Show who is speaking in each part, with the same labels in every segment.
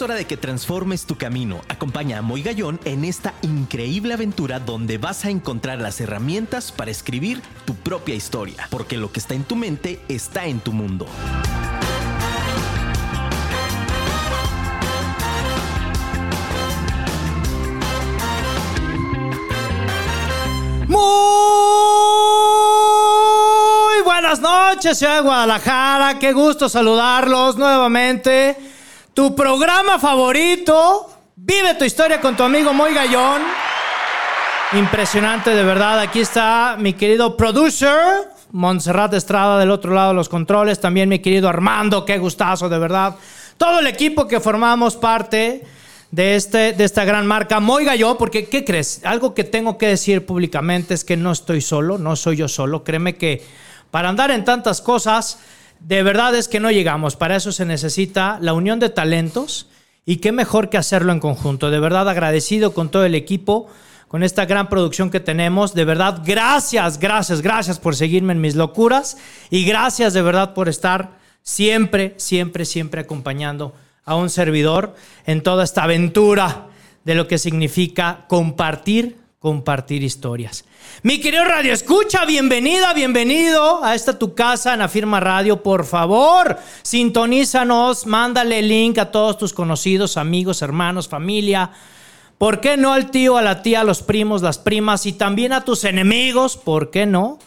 Speaker 1: Es hora de que transformes tu camino. Acompaña a Moy Gallón en esta increíble aventura donde vas a encontrar las herramientas para escribir tu propia historia, porque lo que está en tu mente está en tu mundo.
Speaker 2: Muy buenas noches, ciudad de Guadalajara. Qué gusto saludarlos nuevamente. Tu programa favorito. Vive tu historia con tu amigo Moy Gallón. Impresionante, de verdad. Aquí está mi querido producer, Montserrat Estrada, del otro lado de los controles. También mi querido Armando, qué gustazo, de verdad. Todo el equipo que formamos parte de, este, de esta gran marca Moy Gallón, porque ¿qué crees? Algo que tengo que decir públicamente es que no estoy solo, no soy yo solo. Créeme que para andar en tantas cosas, de verdad es que no llegamos. Para eso se necesita la unión de talentos y qué mejor que hacerlo en conjunto. De verdad agradecido con todo el equipo, con esta gran producción que tenemos. De verdad, gracias, gracias, gracias por seguirme en mis locuras y gracias de verdad por estar siempre, siempre, siempre acompañando a un servidor en toda esta aventura de lo que significa compartir, compartir historias. Mi querido Radio Escucha, bienvenida, bienvenido a esta tu casa en Afirma Radio. Por favor, sintonízanos, mándale el link a todos tus conocidos, amigos, hermanos, familia. ¿Por qué no al tío, a la tía, a los primos, las primas y también a tus enemigos? ¿Por qué no?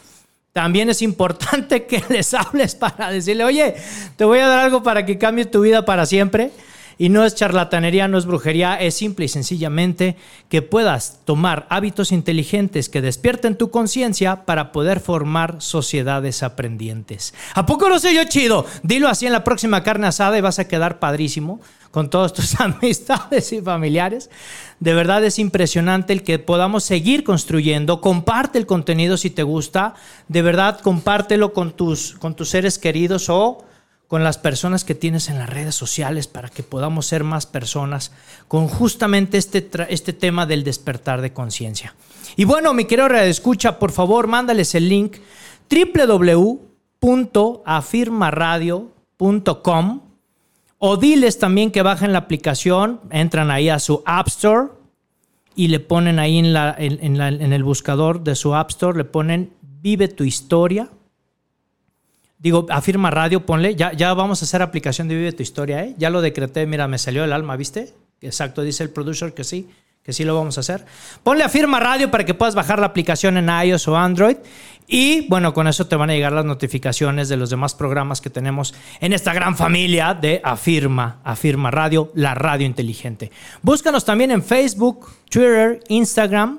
Speaker 2: También es importante que les hables para decirle, oye, te voy a dar algo para que cambie tu vida para siempre. Y no es charlatanería, no es brujería, es simple y sencillamente que puedas tomar hábitos inteligentes que despierten tu conciencia para poder formar sociedades aprendientes. ¿A poco no soy yo chido? Dilo así en la próxima carne asada y vas a quedar padrísimo con todas tus amistades y familiares. De verdad es impresionante el que podamos seguir construyendo. Comparte el contenido si te gusta. De verdad, compártelo con tus, con tus seres queridos o con las personas que tienes en las redes sociales para que podamos ser más personas con justamente este, este tema del despertar de conciencia. Y bueno, mi querido escucha, por favor, mándales el link www.afirmaradio.com o diles también que bajen la aplicación, entran ahí a su App Store y le ponen ahí en, la, en, en el buscador de su App Store, le ponen Vive tu historia Digo, afirma radio, ponle, ya, ya vamos a hacer aplicación de Vive tu historia, ¿eh? Ya lo decreté, mira, me salió el alma, ¿viste? Exacto, dice el producer que sí, que sí lo vamos a hacer. Ponle afirma radio para que puedas bajar la aplicación en iOS o Android. Y bueno, con eso te van a llegar las notificaciones de los demás programas que tenemos en esta gran familia de Afirma, Afirma Radio, la radio inteligente. Búscanos también en Facebook, Twitter, Instagram.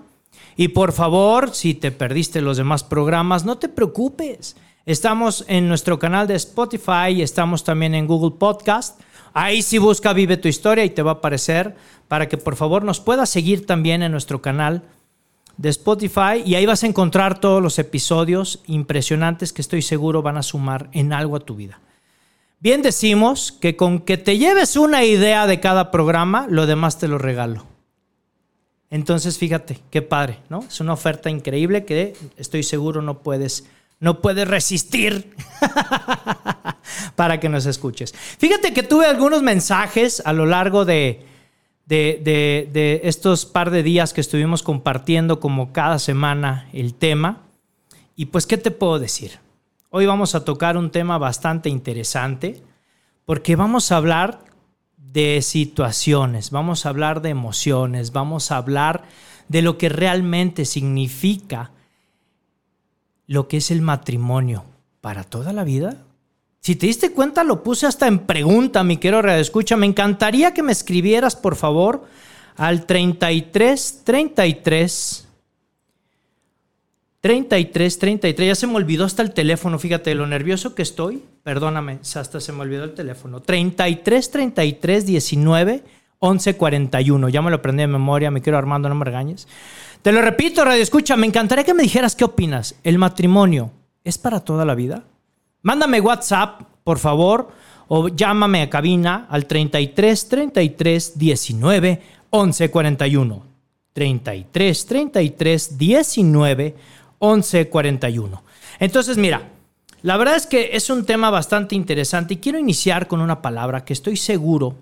Speaker 2: Y por favor, si te perdiste los demás programas, no te preocupes. Estamos en nuestro canal de Spotify y estamos también en Google Podcast. Ahí sí busca Vive tu historia y te va a aparecer para que por favor nos puedas seguir también en nuestro canal de Spotify y ahí vas a encontrar todos los episodios impresionantes que estoy seguro van a sumar en algo a tu vida. Bien decimos que con que te lleves una idea de cada programa, lo demás te lo regalo. Entonces, fíjate, qué padre, ¿no? Es una oferta increíble que estoy seguro no puedes no puedes resistir para que nos escuches. Fíjate que tuve algunos mensajes a lo largo de, de, estos par de días que estuvimos compartiendo como cada semana el tema. Y pues, ¿qué te puedo decir? Hoy vamos a tocar un tema bastante interesante porque vamos a hablar de situaciones, vamos a hablar de emociones, vamos a hablar de lo que realmente significa lo que es el matrimonio para toda la vida? Si te diste cuenta, lo puse hasta en pregunta, mi querido Escucha. Me encantaría que me escribieras, por favor, al 33 33 33 33. Ya se me olvidó hasta el teléfono, fíjate lo nervioso que estoy. Perdóname, hasta se me olvidó el teléfono. 33 33 19 11 41. Ya me lo aprendí de memoria, me quiero Armando, no me regañes. Te lo repito, Radio Escucha, me encantaría que me dijeras qué opinas. ¿El matrimonio es para toda la vida? Mándame WhatsApp, por favor, o llámame a cabina al 33 33 19 11 41. 33 33 19 11 41. Entonces, mira, la verdad es que es un tema bastante interesante y quiero iniciar con una palabra que estoy seguro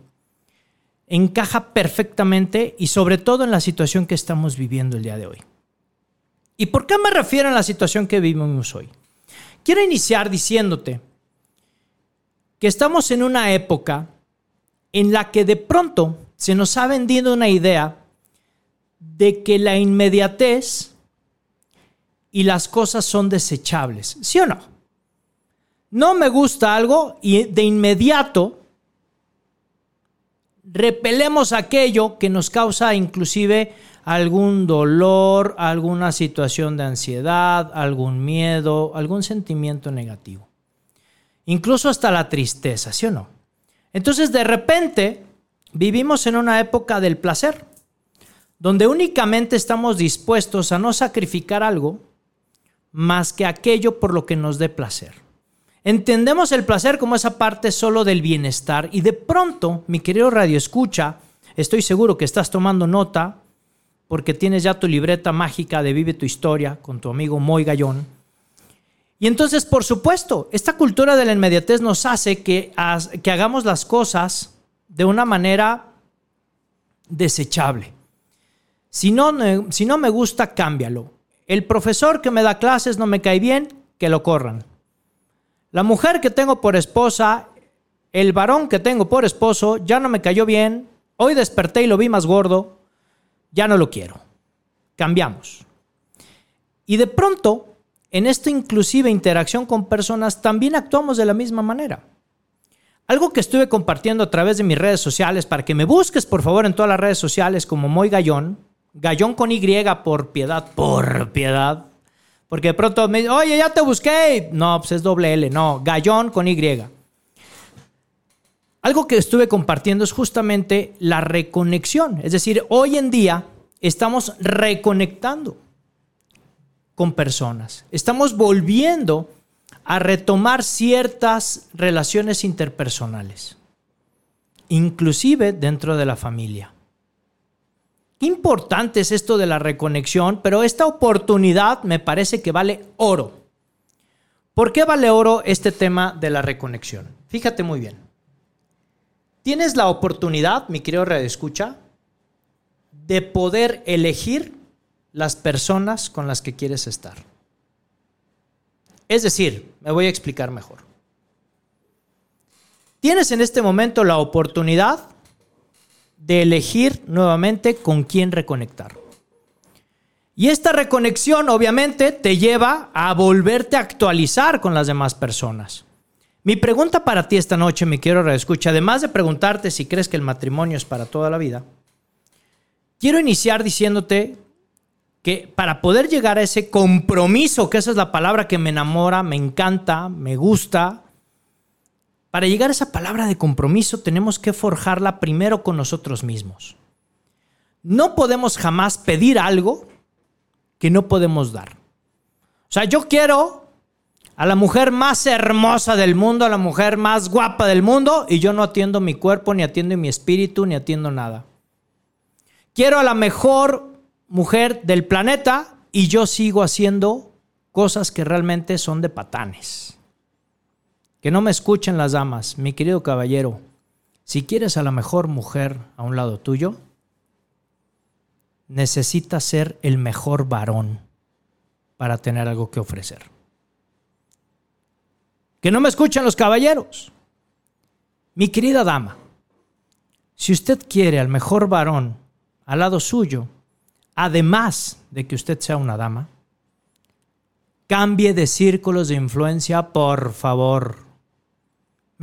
Speaker 2: encaja perfectamente y sobre todo en la situación que estamos viviendo el día de hoy. ¿Y por qué me refiero a la situación que vivimos hoy? Quiero iniciar diciéndote que estamos en una época en la que de pronto se nos ha vendido una idea de que la inmediatez y las cosas son desechables, ¿sí o no? No me gusta algo y de inmediato repelemos aquello que nos causa inclusive algún dolor, alguna situación de ansiedad, algún miedo, algún sentimiento negativo. Incluso hasta la tristeza, ¿sí o no? Entonces de repente vivimos en una época del placer, donde únicamente estamos dispuestos a no sacrificar algo más que aquello por lo que nos dé placer. Entendemos el placer como esa parte solo del bienestar y de pronto, mi querido Radio Escucha, estoy seguro que estás tomando nota porque tienes ya tu libreta mágica de Vive tu historia con tu amigo Moy Gallón. Y entonces, por supuesto, esta cultura de la inmediatez nos hace que, que hagamos las cosas de una manera desechable. Si no, si no me gusta, cámbialo. El profesor que me da clases no me cae bien, que lo corran. La mujer que tengo por esposa, el varón que tengo por esposo, ya no me cayó bien, hoy desperté y lo vi más gordo, ya no lo quiero. Cambiamos. Y de pronto, en esta inclusive interacción con personas, también actuamos de la misma manera. Algo que estuve compartiendo a través de mis redes sociales, para que me busques por favor en todas las redes sociales como Moy Gallón, Gallón con Y por piedad, por piedad, porque de pronto me dicen, oye, ya te busqué. No, pues es doble L, no, gallón con Y. Algo que estuve compartiendo es justamente la reconexión. Es decir, hoy en día estamos reconectando con personas. Estamos volviendo a retomar ciertas relaciones interpersonales, inclusive dentro de la familia importante es esto de la reconexión, pero esta oportunidad me parece que vale oro. ¿Por qué vale oro este tema de la reconexión? Fíjate muy bien. Tienes la oportunidad, mi querido Escucha, de poder elegir las personas con las que quieres estar. Es decir, me voy a explicar mejor. Tienes en este momento la oportunidad de elegir nuevamente con quién reconectar. Y esta reconexión obviamente te lleva a volverte a actualizar con las demás personas. Mi pregunta para ti esta noche, mi quiero reescucha, además de preguntarte si crees que el matrimonio es para toda la vida, quiero iniciar diciéndote que para poder llegar a ese compromiso, que esa es la palabra que me enamora, me encanta, me gusta, para llegar a esa palabra de compromiso tenemos que forjarla primero con nosotros mismos. No podemos jamás pedir algo que no podemos dar. O sea, yo quiero a la mujer más hermosa del mundo, a la mujer más guapa del mundo, y yo no atiendo mi cuerpo, ni atiendo mi espíritu, ni atiendo nada. Quiero a la mejor mujer del planeta y yo sigo haciendo cosas que realmente son de patanes. Que no me escuchen las damas, mi querido caballero. Si quieres a la mejor mujer a un lado tuyo, necesitas ser el mejor varón para tener algo que ofrecer. Que no me escuchen los caballeros. Mi querida dama, si usted quiere al mejor varón al lado suyo, además de que usted sea una dama, cambie de círculos de influencia, por favor.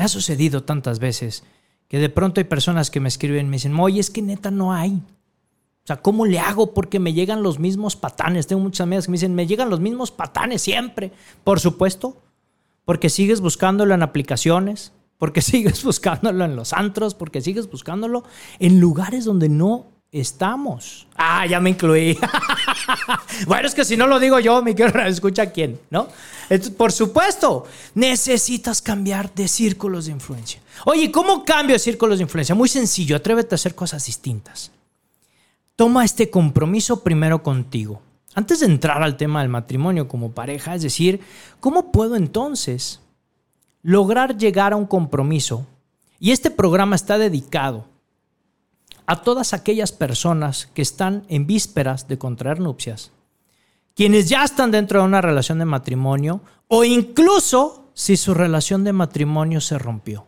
Speaker 2: Me ha sucedido tantas veces que de pronto hay personas que me escriben y me dicen, oye, es que neta no hay. O sea, ¿cómo le hago? Porque me llegan los mismos patanes. Tengo muchas amigas que me dicen, me llegan los mismos patanes siempre. Por supuesto, porque sigues buscándolo en aplicaciones, porque sigues buscándolo en los antros, porque sigues buscándolo en lugares donde no estamos. Ah, ya me incluí. bueno, es que si no lo digo yo, mi quiero escucha quién, ¿no? por supuesto, necesitas cambiar de círculos de influencia. Oye, ¿cómo cambio de círculos de influencia? Muy sencillo, atrévete a hacer cosas distintas. Toma este compromiso primero contigo. Antes de entrar al tema del matrimonio como pareja, es decir, ¿cómo puedo entonces lograr llegar a un compromiso? Y este programa está dedicado a todas aquellas personas que están en vísperas de contraer nupcias, quienes ya están dentro de una relación de matrimonio o incluso si su relación de matrimonio se rompió.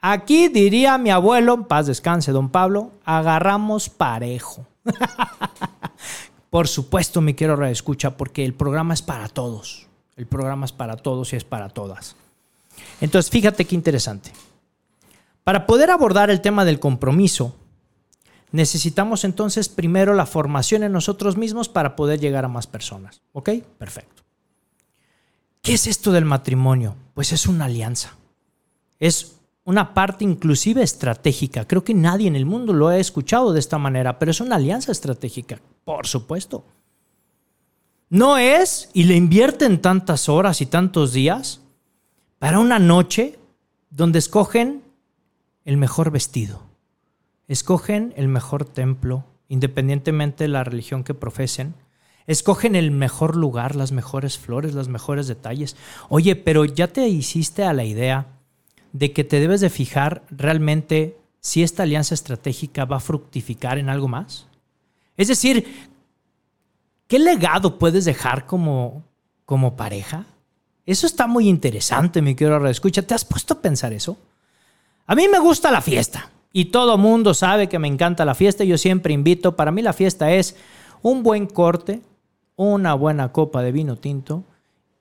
Speaker 2: Aquí diría mi abuelo, paz descanse, don Pablo, agarramos parejo. Por supuesto, me quiero reescucha porque el programa es para todos. El programa es para todos y es para todas. Entonces, fíjate qué interesante. Para poder abordar el tema del compromiso, necesitamos entonces primero la formación en nosotros mismos para poder llegar a más personas. ¿Ok? Perfecto. ¿Qué es esto del matrimonio? Pues es una alianza. Es una parte inclusive estratégica. Creo que nadie en el mundo lo ha escuchado de esta manera, pero es una alianza estratégica, por supuesto. No es, y le invierten tantas horas y tantos días, para una noche donde escogen el mejor vestido, escogen el mejor templo, independientemente de la religión que profesen, escogen el mejor lugar, las mejores flores, los mejores detalles. Oye, pero ya te hiciste a la idea de que te debes de fijar realmente si esta alianza estratégica va a fructificar en algo más. Es decir, ¿qué legado puedes dejar como, como pareja? Eso está muy interesante, mi querido escucha. ¿Te has puesto a pensar eso? A mí me gusta la fiesta y todo mundo sabe que me encanta la fiesta. Yo siempre invito, para mí la fiesta es un buen corte, una buena copa de vino tinto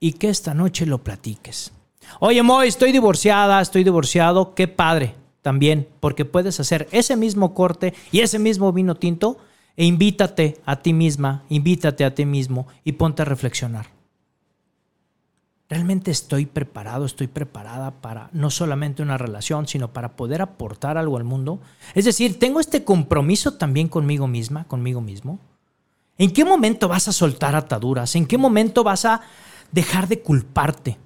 Speaker 2: y que esta noche lo platiques. Oye, Moy, estoy divorciada, estoy divorciado. Qué padre también, porque puedes hacer ese mismo corte y ese mismo vino tinto e invítate a ti misma, invítate a ti mismo y ponte a reflexionar. ¿Realmente estoy preparado, estoy preparada para no solamente una relación, sino para poder aportar algo al mundo? Es decir, ¿tengo este compromiso también conmigo misma, conmigo mismo? ¿En qué momento vas a soltar ataduras? ¿En qué momento vas a dejar de culparte?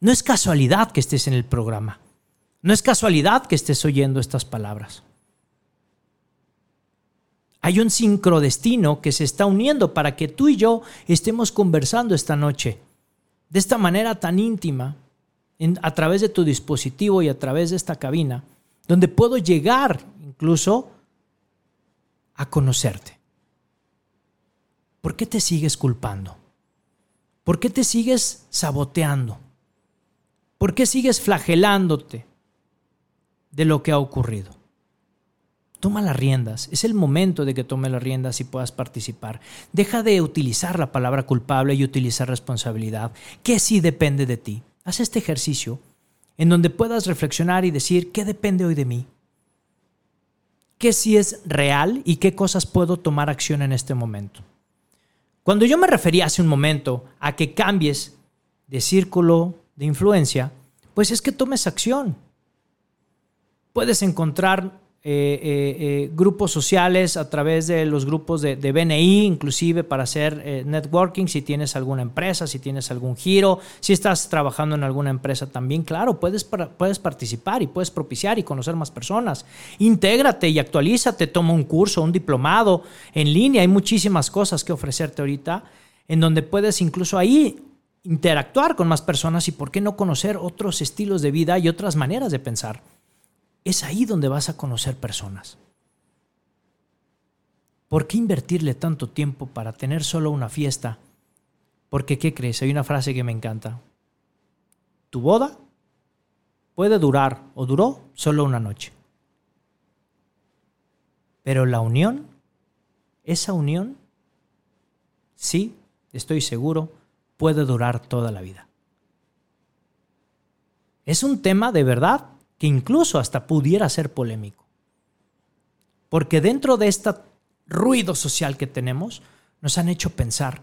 Speaker 2: No es casualidad que estés en el programa. No es casualidad que estés oyendo estas palabras. Hay un sincrodestino que se está uniendo para que tú y yo estemos conversando esta noche de esta manera tan íntima, a través de tu dispositivo y a través de esta cabina, donde puedo llegar incluso a conocerte. ¿Por qué te sigues culpando? ¿Por qué te sigues saboteando? ¿Por qué sigues flagelándote de lo que ha ocurrido? Toma las riendas. Es el momento de que tome las riendas y puedas participar. Deja de utilizar la palabra culpable y utilizar responsabilidad, que sí depende de ti. Haz este ejercicio en donde puedas reflexionar y decir, ¿qué depende hoy de mí? ¿Qué sí es real y qué cosas puedo tomar acción en este momento? Cuando yo me refería hace un momento a que cambies de círculo de influencia, pues es que tomes acción. Puedes encontrar eh, eh, eh, grupos sociales a través de los grupos de, BNI, inclusive para hacer networking, si tienes alguna empresa, si tienes algún giro, si estás trabajando en alguna empresa también, claro, puedes, puedes participar y puedes propiciar y conocer más personas. Intégrate y actualízate, toma un curso, un diplomado en línea, hay muchísimas cosas que ofrecerte ahorita en donde puedes incluso ahí interactuar con más personas y por qué no conocer otros estilos de vida y otras maneras de pensar. Es ahí donde vas a conocer personas. ¿Por qué invertirle tanto tiempo para tener solo una fiesta? Porque, ¿qué crees? Hay una frase que me encanta. Tu boda puede durar o duró solo una noche. Pero la unión, esa unión, sí, estoy seguro, puede durar toda la vida. Es un tema de verdad que incluso hasta pudiera ser polémico. Porque dentro de este ruido social que tenemos, nos han hecho pensar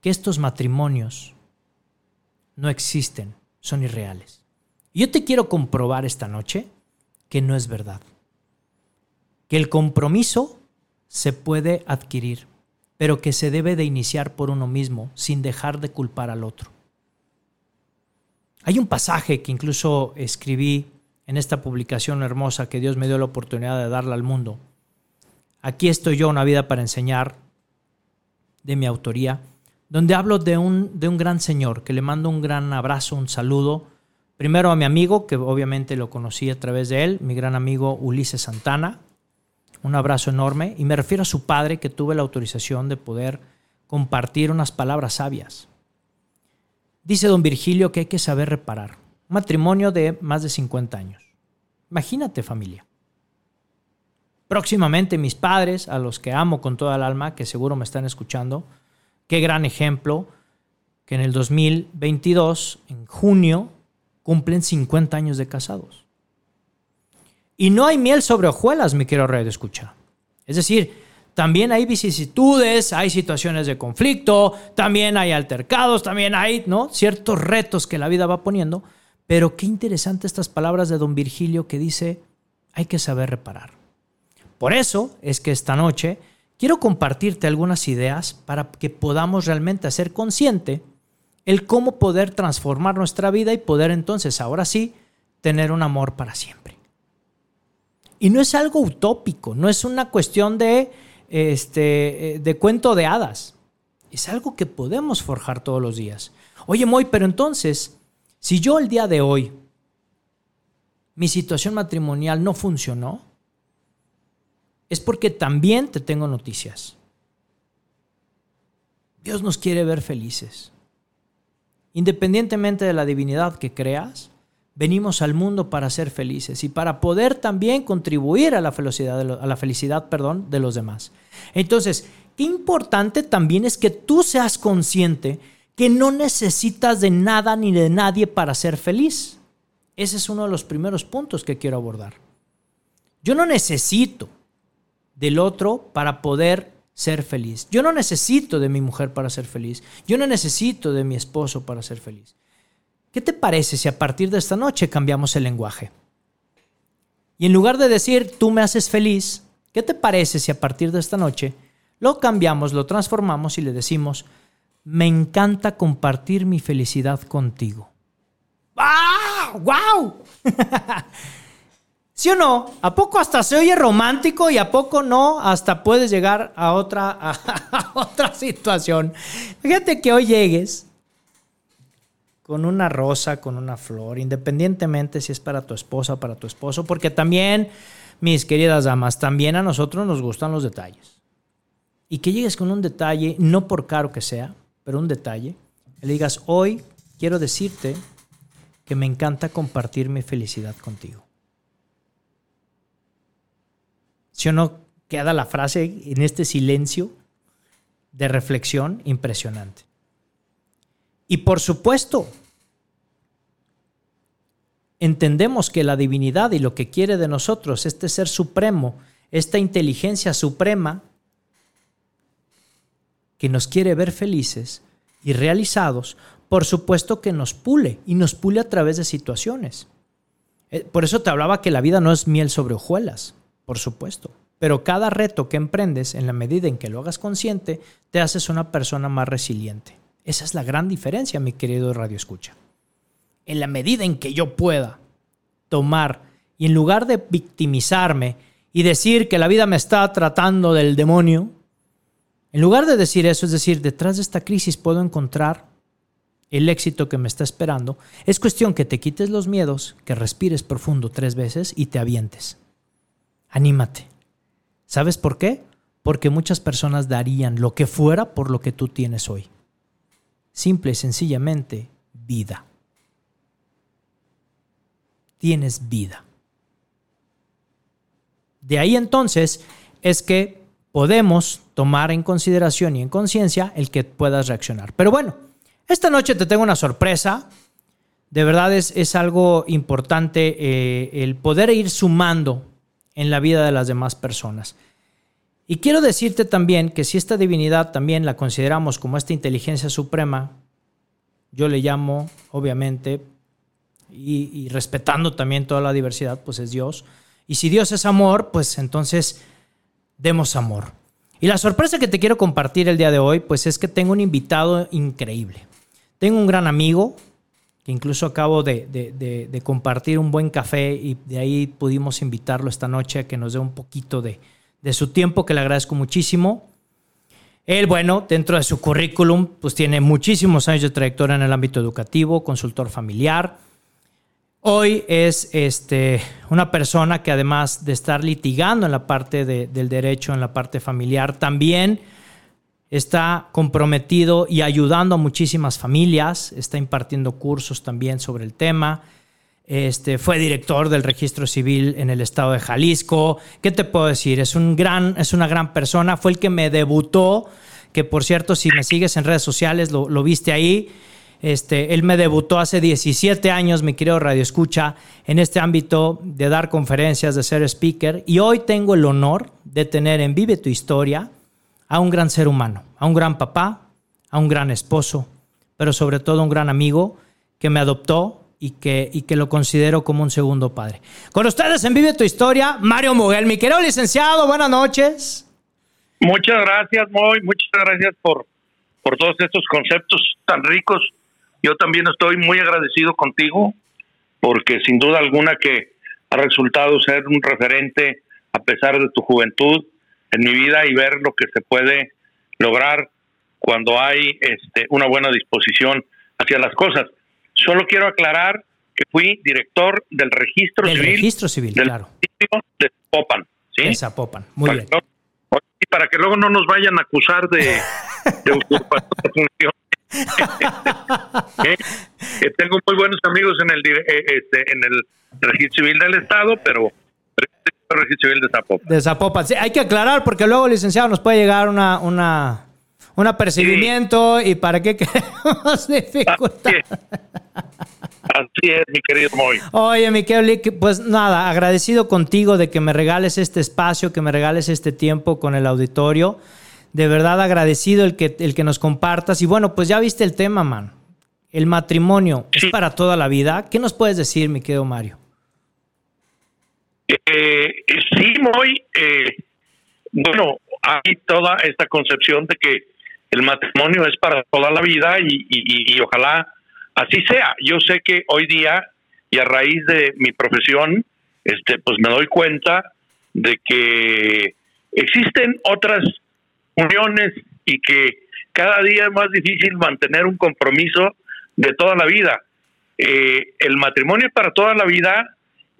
Speaker 2: que estos matrimonios no existen, son irreales. Yo te quiero comprobar esta noche que no es verdad. Que el compromiso se puede adquirir, pero que se debe de iniciar por uno mismo sin dejar de culpar al otro. Hay un pasaje que incluso escribí en esta publicación hermosa que Dios me dio la oportunidad de darla al mundo. Aquí estoy yo, una vida para enseñar, de mi autoría, donde hablo de un, de un gran señor que le mando un gran abrazo, un saludo, Primero a mi amigo, que obviamente lo conocí a través de él, mi gran amigo Ulises Santana. Un abrazo enorme. Y me refiero a su padre, que tuve la autorización de poder compartir unas palabras sabias. Dice don Virgilio que hay que saber reparar. matrimonio de más de 50 años. Imagínate familia. Próximamente mis padres, a los que amo con toda el alma, que seguro me están escuchando, qué gran ejemplo, que en el 2022, en junio, cumplen 50 años de casados. Y no hay miel sobre hojuelas, mi querido rey de escucha. Es decir, también hay vicisitudes, hay situaciones de conflicto, también hay altercados, también hay ¿no? ciertos retos que la vida va poniendo. Pero qué interesante estas palabras de don Virgilio que dice, hay que saber reparar. Por eso es que esta noche quiero compartirte algunas ideas para que podamos realmente hacer consciente el cómo poder transformar nuestra vida y poder entonces, ahora sí, tener un amor para siempre. Y no es algo utópico, no es una cuestión de, este, de cuento de hadas. Es algo que podemos forjar todos los días. Oye, Moy, pero entonces, si yo el día de hoy, mi situación matrimonial no funcionó, es porque también te tengo noticias. Dios nos quiere ver felices. Independientemente de la divinidad que creas, venimos al mundo para ser felices y para poder también contribuir a la felicidad, a la felicidad perdón, de los demás. Entonces, qué importante también es que tú seas consciente que no necesitas de nada ni de nadie para ser feliz. Ese es uno de los primeros puntos que quiero abordar. Yo no necesito del otro para poder ser feliz. Yo no necesito de mi mujer para ser feliz. Yo no necesito de mi esposo para ser feliz. ¿Qué te parece si a partir de esta noche cambiamos el lenguaje? Y en lugar de decir, tú me haces feliz, ¿qué te parece si a partir de esta noche lo cambiamos, lo transformamos y le decimos, me encanta compartir mi felicidad contigo? ¡Ah! ¡Wow! ¿Sí o no? ¿A poco hasta se oye romántico y a poco no? Hasta puedes llegar a otra, a, otra situación. Fíjate que hoy llegues con una rosa, con una flor, independientemente si es para tu esposa o para tu esposo, porque también, mis queridas damas, también a nosotros nos gustan los detalles. Y que llegues con un detalle, no por caro que sea, pero un detalle, y le digas, hoy quiero decirte que me encanta compartir mi felicidad contigo. ¿Sí o no queda la frase en este silencio de reflexión impresionante? Y por supuesto, entendemos que la divinidad y lo que quiere de nosotros, este ser supremo, esta inteligencia suprema, que nos quiere ver felices y realizados, por supuesto que nos pule y nos pule a través de situaciones. Eh, por eso te hablaba que la vida no es miel sobre hojuelas por supuesto. Pero cada reto que emprendes, en la medida en que lo hagas consciente, te haces una persona más resiliente. Esa es la gran diferencia, mi querido Radio Escucha. En la medida en que yo pueda tomar y en lugar de victimizarme y decir que la vida me está tratando del demonio, en lugar de decir eso, es decir, detrás de esta crisis puedo encontrar el éxito que me está esperando, es cuestión que te quites los miedos, que respires profundo tres veces y te avientes. Anímate. ¿Sabes por qué? Porque muchas personas darían lo que fuera por lo que tú tienes hoy. Simple y sencillamente, vida. Tienes vida. De ahí entonces es que podemos tomar en consideración y en conciencia el que puedas reaccionar. Pero bueno, esta noche te tengo una sorpresa. De verdad es, es algo importante eh, el poder ir sumando en la vida de las demás personas. Y quiero decirte también que si esta divinidad también la consideramos como esta inteligencia suprema, yo le llamo, obviamente, y, respetando también toda la diversidad, pues es Dios. Y si Dios es amor, pues entonces demos amor. Y la sorpresa que te quiero compartir el día de hoy, pues es que tengo un invitado increíble. Tengo un gran amigo, que incluso acabo de, compartir un buen café y de ahí pudimos invitarlo esta noche a que nos dé un poquito de, su tiempo, que le agradezco muchísimo. Él, bueno, dentro de su currículum, pues tiene muchísimos años de trayectoria en el ámbito educativo, consultor familiar, Hoy es este, una persona que además de estar litigando en la parte del derecho, en la parte familiar, también está comprometido y ayudando a muchísimas familias, está impartiendo cursos también sobre el tema. Este, fue director del registro civil en el estado de Jalisco. ¿Qué te puedo decir? Es, un gran, es una gran persona. Fue el que me debutó, que por cierto, si me sigues en redes sociales, lo, lo viste ahí este, él me debutó hace 17 años, mi querido Radio Escucha, en este ámbito de dar conferencias, de ser speaker. Y hoy tengo el honor de tener en Vive tu Historia a un gran ser humano, a un gran papá, a un gran esposo, pero sobre todo un gran amigo que me adoptó y que, y que lo considero como un segundo padre. Con ustedes en Vive tu Historia, Mario Muguel. Mi querido licenciado, buenas noches.
Speaker 3: Muchas gracias, Moy. Muchas gracias por, por todos estos conceptos tan ricos yo también estoy muy agradecido contigo porque sin duda alguna que ha resultado ser un referente a pesar de tu juventud en mi vida y ver lo que se puede lograr cuando hay este, una buena disposición hacia las cosas. Solo quiero aclarar que fui director del registro
Speaker 2: del
Speaker 3: civil,
Speaker 2: registro civil, claro.
Speaker 3: de Zapopan, ¿sí?
Speaker 2: De Zapopan, muy
Speaker 3: para
Speaker 2: bien.
Speaker 3: Que, para que luego no nos vayan a acusar de, de usurpación eh, tengo muy buenos amigos en el eh, este, en el registro civil del estado, pero el registro civil de Zapopan.
Speaker 2: De Zapopan. Sí, hay que aclarar porque luego, licenciado, nos puede llegar una, una un apercibimiento y para qué queremos dificultad.
Speaker 3: Así es. mi querido Moy.
Speaker 2: Oye, mi querido Lick, pues nada, agradecido contigo de que me regales este espacio, que me regales este tiempo con el auditorio de verdad agradecido el que, el que nos compartas. Y bueno, pues ya viste el tema, man. El matrimonio es para toda la vida. ¿Qué nos puedes decir, mi querido Mario?
Speaker 3: Eh, sí, muy. Eh, bueno, hay toda esta concepción de que el matrimonio es para toda la vida y, y, ojalá así sea. Yo sé que hoy día y a raíz de mi profesión, este, pues me doy cuenta de que existen otras uniones y que cada día es más difícil mantener un compromiso de toda la vida. Eh, el matrimonio es para toda la vida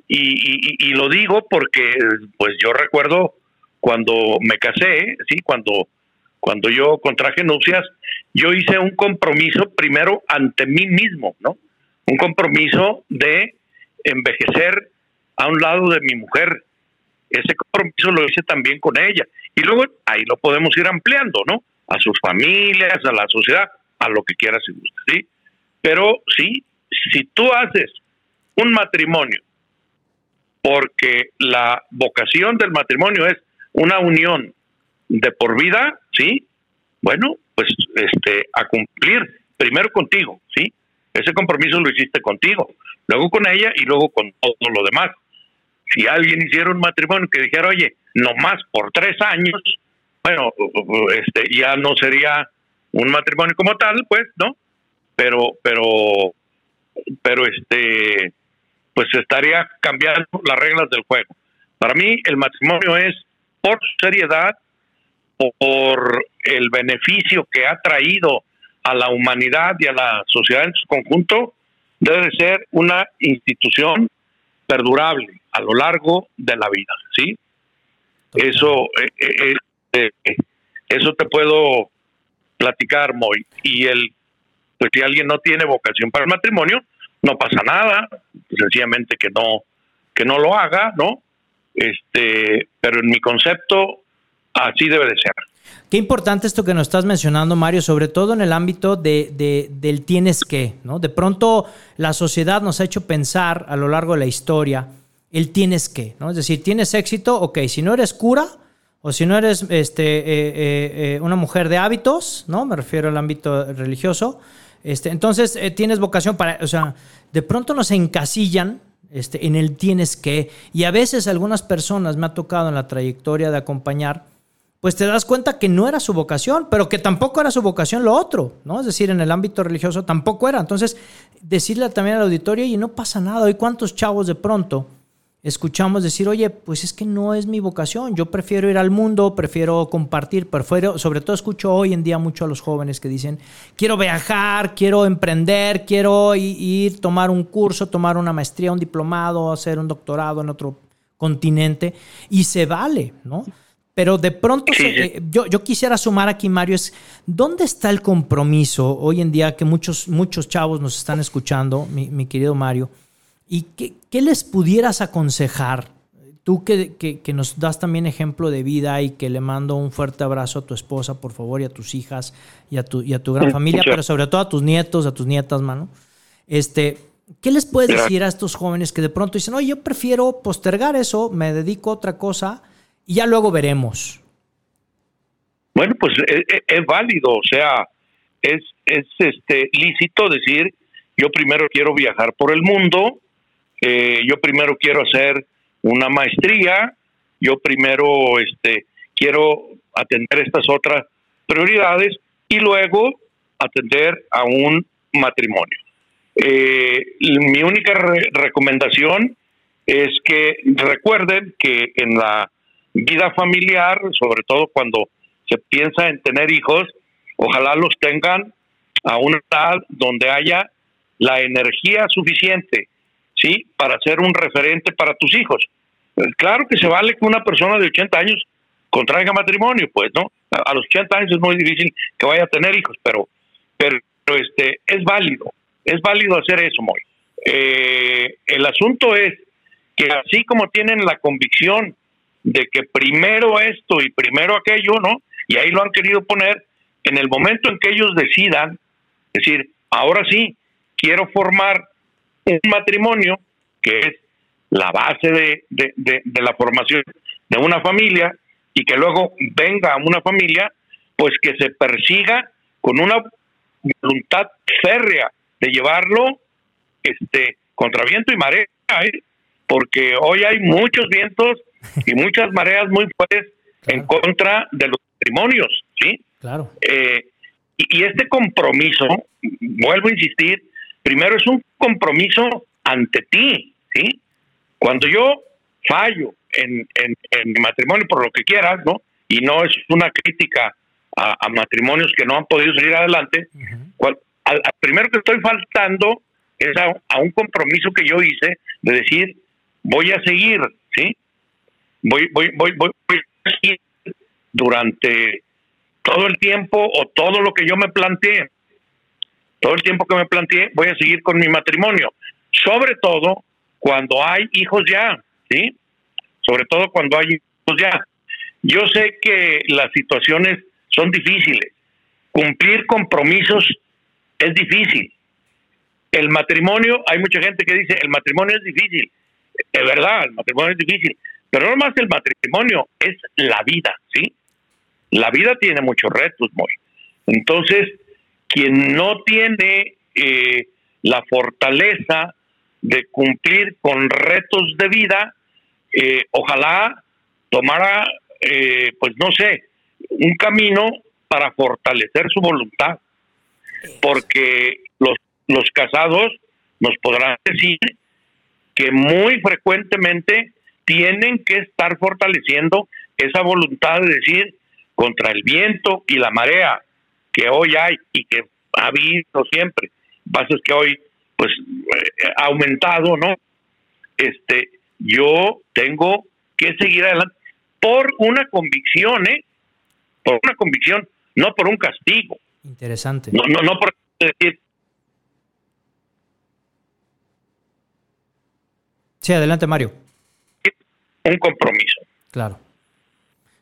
Speaker 3: y, lo digo porque pues yo recuerdo cuando me casé, sí, cuando cuando yo contraje nupcias, yo hice un compromiso primero ante mí mismo, ¿no? Un compromiso de envejecer a un lado de mi mujer. Ese compromiso lo hice también con ella. Y luego ahí lo podemos ir ampliando, ¿no? A sus familias, a la sociedad, a lo que quieras y guste, ¿sí? Pero sí, si tú haces un matrimonio porque la vocación del matrimonio es una unión de por vida, ¿sí? Bueno, pues este a cumplir primero contigo, ¿sí? Ese compromiso lo hiciste contigo, luego con ella y luego con todo lo demás. Si alguien hiciera un matrimonio que dijera, oye, no más por tres años, bueno, este ya no sería un matrimonio como tal, pues, ¿no? Pero, pero, pero este, pues estaría cambiando las reglas del juego. Para mí, el matrimonio es por seriedad, por el beneficio que ha traído a la humanidad y a la sociedad en su conjunto, debe ser una institución perdurable a lo largo de la vida, ¿sí? Eso, eh, eh, eh, eso te puedo platicar, Moy. Y el, pues si alguien no tiene vocación para el matrimonio, no pasa nada, sencillamente que no, que no lo haga, ¿no? Este, pero en mi concepto, así debe de ser.
Speaker 2: Qué importante esto que nos estás mencionando, Mario, sobre todo en el ámbito de, de, del tienes que, ¿no? De pronto la sociedad nos ha hecho pensar a lo largo de la historia el tienes que, ¿no? Es decir, tienes éxito, ok, si no eres cura o si no eres este, eh, eh, eh, una mujer de hábitos, ¿no? Me refiero al ámbito religioso, este, entonces tienes vocación para, o sea, de pronto nos encasillan este, en el tienes que, y a veces algunas personas me ha tocado en la trayectoria de acompañar, pues te das cuenta que no era su vocación, pero que tampoco era su vocación lo otro, ¿no? Es decir, en el ámbito religioso tampoco era. Entonces, decirle también al auditorio, y no pasa nada, hoy cuántos chavos de pronto escuchamos decir, oye, pues es que no es mi vocación, yo prefiero ir al mundo, prefiero compartir, prefiero, sobre todo escucho hoy en día mucho a los jóvenes que dicen, quiero viajar, quiero emprender, quiero ir, tomar un curso, tomar una maestría, un diplomado, hacer un doctorado en otro continente, y se vale, ¿no? Pero de pronto, eh, yo, yo, quisiera sumar aquí, Mario, es ¿dónde está el compromiso hoy en día que muchos, muchos chavos nos están escuchando, mi, mi querido Mario? ¿Y qué, les pudieras aconsejar? Tú que, que, nos das también ejemplo de vida y que le mando un fuerte abrazo a tu esposa, por favor, y a tus hijas y a tu, y a tu gran familia, pero sobre todo a tus nietos, a tus nietas, mano. Este, ¿Qué les puedes decir a estos jóvenes que de pronto dicen, oye, yo prefiero postergar eso, me dedico a otra cosa y ya luego veremos?
Speaker 3: Bueno, pues es, e, es válido, o sea, es, es este lícito decir, yo primero quiero viajar por el mundo, eh, yo primero quiero hacer una maestría, yo primero este, quiero atender estas otras prioridades y luego atender a un matrimonio. Eh, mi única recomendación es que recuerden que en la vida familiar, sobre todo cuando se piensa en tener hijos, ojalá los tengan a una edad donde haya la energía suficiente ¿sí? Para ser un referente para tus hijos. Eh, claro que se vale que una persona de 80 años contraiga matrimonio, pues, ¿no? A, los 80 años es muy difícil que vaya a tener hijos, pero, pero este, es válido, es válido hacer eso, muy. Eh, el asunto es que así como tienen la convicción de que primero esto y primero aquello, ¿no? Y ahí lo han querido poner, en el momento en que ellos decidan, decir, ahora sí, quiero formar un matrimonio, que es la base de, de, la formación de una familia, y que luego venga a una familia, pues que se persiga con una voluntad férrea de llevarlo este contra viento y marea, ¿eh? porque hoy hay muchos vientos y muchas mareas muy fuertes en contra de los matrimonios, ¿sí?
Speaker 2: Claro.
Speaker 3: Eh, y, este compromiso, vuelvo a insistir, primero es un compromiso ante ti, ¿sí? Cuando yo fallo en, en, mi matrimonio por lo que quieras, ¿no? Y no es una crítica a, matrimonios que no han podido salir adelante, al, primero que estoy faltando es a, un compromiso que yo hice de decir, voy a seguir, ¿sí? Voy, voy, voy, voy, voy a seguir durante todo el tiempo o todo lo que yo me planteé todo el tiempo que me planteé, voy a seguir con mi matrimonio. Sobre todo cuando hay hijos ya, ¿sí? Sobre todo cuando hay hijos ya. Yo sé que las situaciones son difíciles. Cumplir compromisos es difícil. El matrimonio, hay mucha gente que dice, el matrimonio es difícil. Es verdad, el matrimonio es difícil. Pero no más el matrimonio, es la vida, ¿sí? La vida tiene muchos retos, muy. Entonces, quien no tiene eh, la fortaleza de cumplir con retos de vida, eh, ojalá tomara, eh, pues no sé, un camino para fortalecer su voluntad, porque los, los casados nos podrán decir que muy frecuentemente tienen que estar fortaleciendo esa voluntad de decir contra el viento y la marea, que hoy hay y que ha habido siempre. Pasa es que hoy, pues, eh, ha aumentado, ¿no? Este, yo tengo que seguir adelante por una convicción, ¿eh? Por una convicción, no por un castigo.
Speaker 2: Interesante.
Speaker 3: No, no, no por decir.
Speaker 2: Sí, adelante, Mario.
Speaker 3: Un compromiso.
Speaker 2: Claro.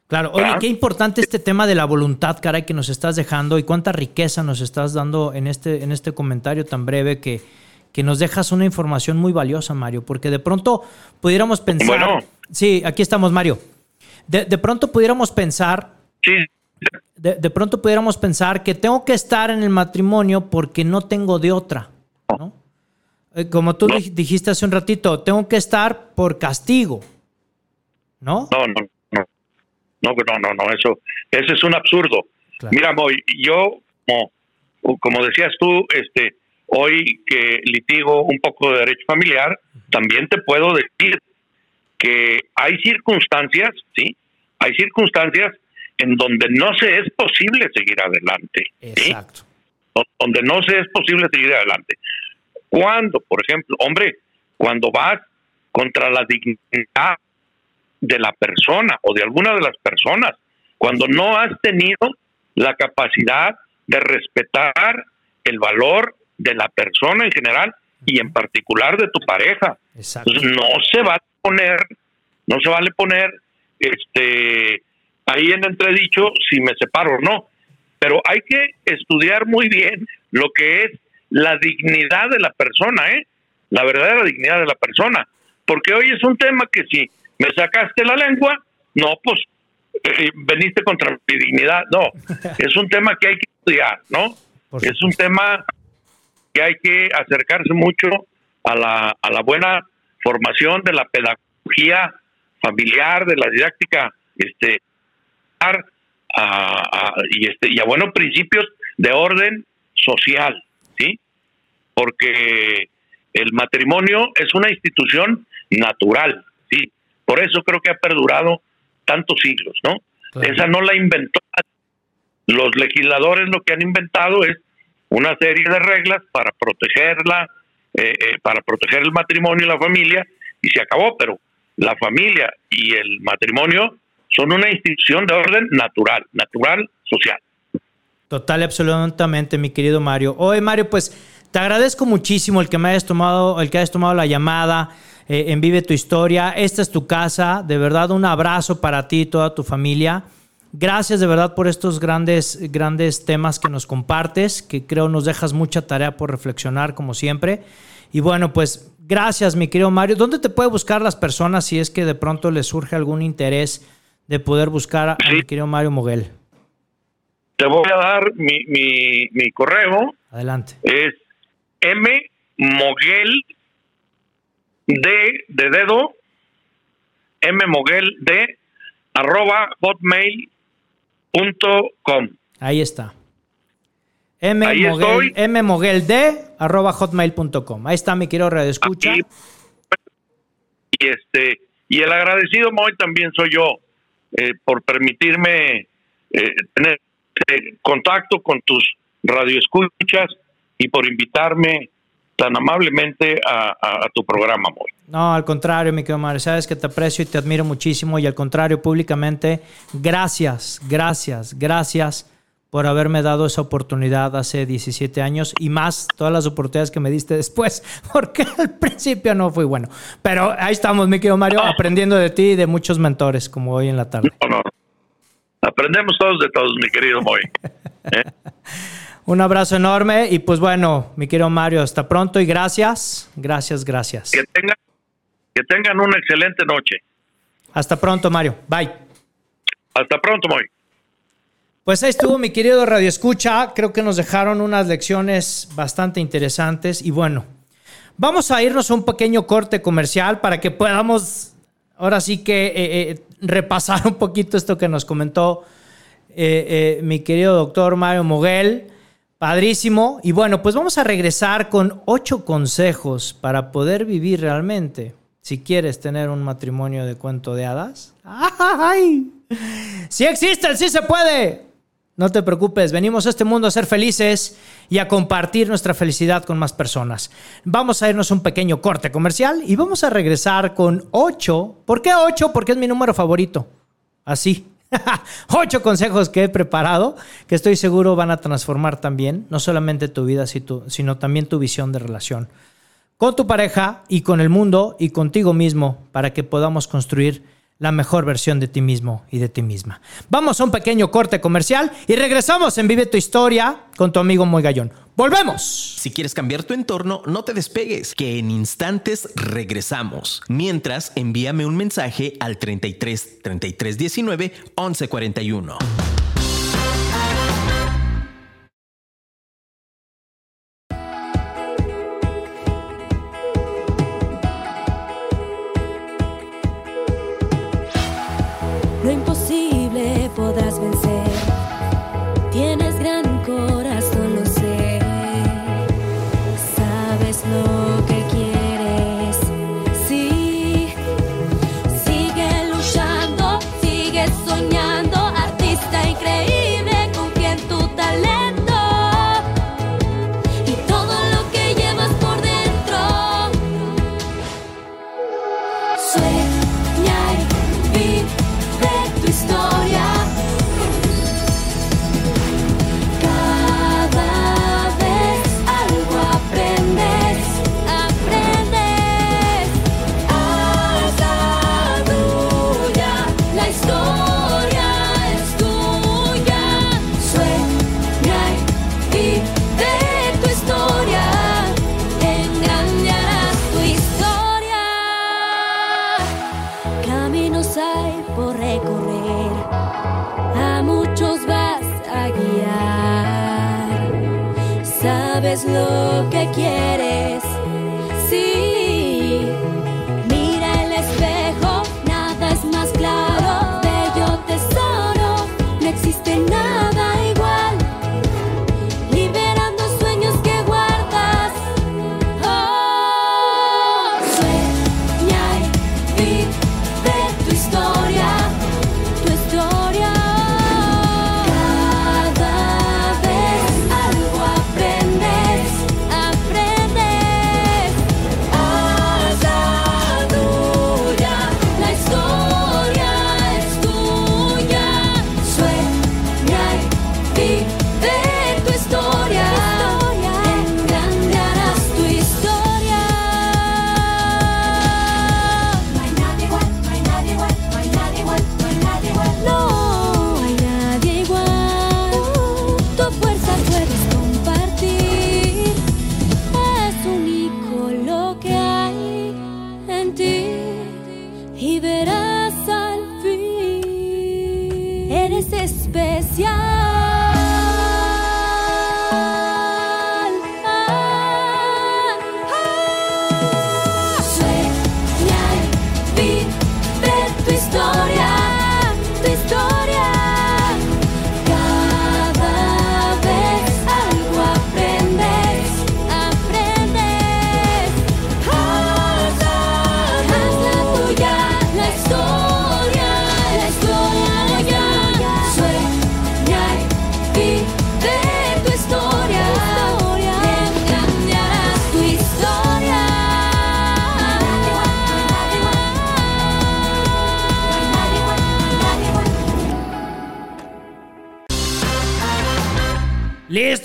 Speaker 2: Claro, oye, qué importante este tema de la voluntad, caray, que nos estás dejando y cuánta riqueza nos estás dando en este, en este comentario tan breve que, que nos dejas una información muy valiosa, Mario, porque de pronto pudiéramos pensar... Bueno. Sí, aquí estamos, Mario. De, pronto pudiéramos pensar...
Speaker 3: Sí.
Speaker 2: De, pronto pudiéramos pensar que tengo que estar en el matrimonio porque no tengo de otra, ¿no? Eh, como tú dijiste hace un ratito, tengo que estar por castigo, ¿no?
Speaker 3: No, no. No, no, no, no, eso, eso es un absurdo. Mira, Moy, yo, como, como decías tú, este, hoy que litigo un poco de derecho familiar, también te puedo decir que hay circunstancias, ¿sí? Hay circunstancias en donde no se es posible seguir adelante.
Speaker 2: Exacto.
Speaker 3: Donde no se es posible seguir adelante. Cuando, por ejemplo, hombre, cuando vas contra la dignidad de la persona o de alguna de las personas, cuando no has tenido la capacidad de respetar el valor de la persona en general y en particular de tu pareja. no se va a poner, no se vale poner este ahí en entredicho si me separo o no, pero hay que estudiar muy bien lo que es la dignidad de la persona, ¿eh? La verdadera dignidad de la persona, porque hoy es un tema que si me sacaste la lengua, no, pues eh, veniste contra mi dignidad, no, es un tema que hay que estudiar, ¿no? Es un tema que hay que acercarse mucho a la, a la buena formación de la pedagogía familiar, de la didáctica, este, a, y, este, y a buenos principios de orden social, ¿sí? Porque el matrimonio es una institución natural, ¿sí? Por eso creo que ha perdurado tantos siglos, ¿no? Esa no la inventó. Los legisladores lo que han inventado es una serie de reglas para protegerla, eh, eh, para proteger el matrimonio y la familia, y se acabó, pero la familia y el matrimonio son una institución de orden natural, natural, social.
Speaker 2: Total y absolutamente, mi querido Mario. Oye, Mario, pues te agradezco muchísimo el que me hayas tomado, el que hayas tomado la llamada eh, en Vive tu Historia. Esta es tu casa. De verdad, un abrazo para ti y toda tu familia. Gracias de verdad por estos grandes, grandes temas que nos compartes, que creo nos dejas mucha tarea por reflexionar, como siempre. Y bueno, pues gracias, mi querido Mario. ¿Dónde te puede buscar las personas si es que de pronto les surge algún interés de poder buscar a mi querido Mario Moguel?
Speaker 3: Te voy a dar mi, mi, mi correo.
Speaker 2: Adelante.
Speaker 3: Es M Moguel D de dedo M Moguel D arroba hotmail.com.
Speaker 2: Ahí está. M, Moguel, M Moguel D arroba hotmail.com. Ahí está mi querido Radio Escucha. y
Speaker 3: este y el agradecido Moy también soy yo eh, por permitirme eh, tener eh, contacto con tus radioescuchas y por invitarme tan amablemente a, tu programa, Moy.
Speaker 2: No, al contrario, mi querido Mario, sabes que te aprecio y te admiro muchísimo y al contrario, públicamente, gracias, gracias, gracias por haberme dado esa oportunidad hace 17 años y más todas las oportunidades que me diste después, porque al principio no fui bueno. Pero ahí estamos, mi querido Mario, aprendiendo de ti y de muchos mentores, como hoy en la tarde. No, no.
Speaker 3: Aprendemos todos de todos, mi querido Moy. ¿Eh?
Speaker 2: Un abrazo enorme y pues bueno, mi querido Mario, hasta pronto y gracias, gracias, gracias.
Speaker 3: Que tengan, que tengan una excelente noche.
Speaker 2: Hasta pronto, Mario. Bye.
Speaker 3: Hasta pronto, Moy.
Speaker 2: Pues ahí estuvo mi querido Radio Escucha. Creo que nos dejaron unas lecciones bastante interesantes. Y bueno, vamos a irnos a un pequeño corte comercial para que podamos ahora sí que eh, eh, repasar un poquito esto que nos comentó eh, mi querido doctor Mario Moguel. Padrísimo. Y bueno, pues vamos a regresar con ocho consejos para poder vivir realmente. Si quieres tener un matrimonio de cuento de hadas. ¡Ay! ¡Sí existen! ¡Sí se puede! No te preocupes, venimos a este mundo a ser felices y a compartir nuestra felicidad con más personas. Vamos a irnos a un pequeño corte comercial y vamos a regresar con 8. ¿Por qué 8? Porque es mi número favorito. Así. ocho consejos que he preparado que estoy seguro van a transformar también, no solamente tu vida, sino también tu visión de relación con tu pareja y con el mundo y contigo mismo para que podamos construir la mejor versión de ti mismo y de ti misma. Vamos a un pequeño corte comercial y regresamos en Vive tu Historia con tu amigo Muy Gallón. ¡Volvemos!
Speaker 1: Si quieres cambiar tu entorno, no te despegues, que en instantes regresamos. Mientras, envíame un mensaje al 33 33 19 11 41.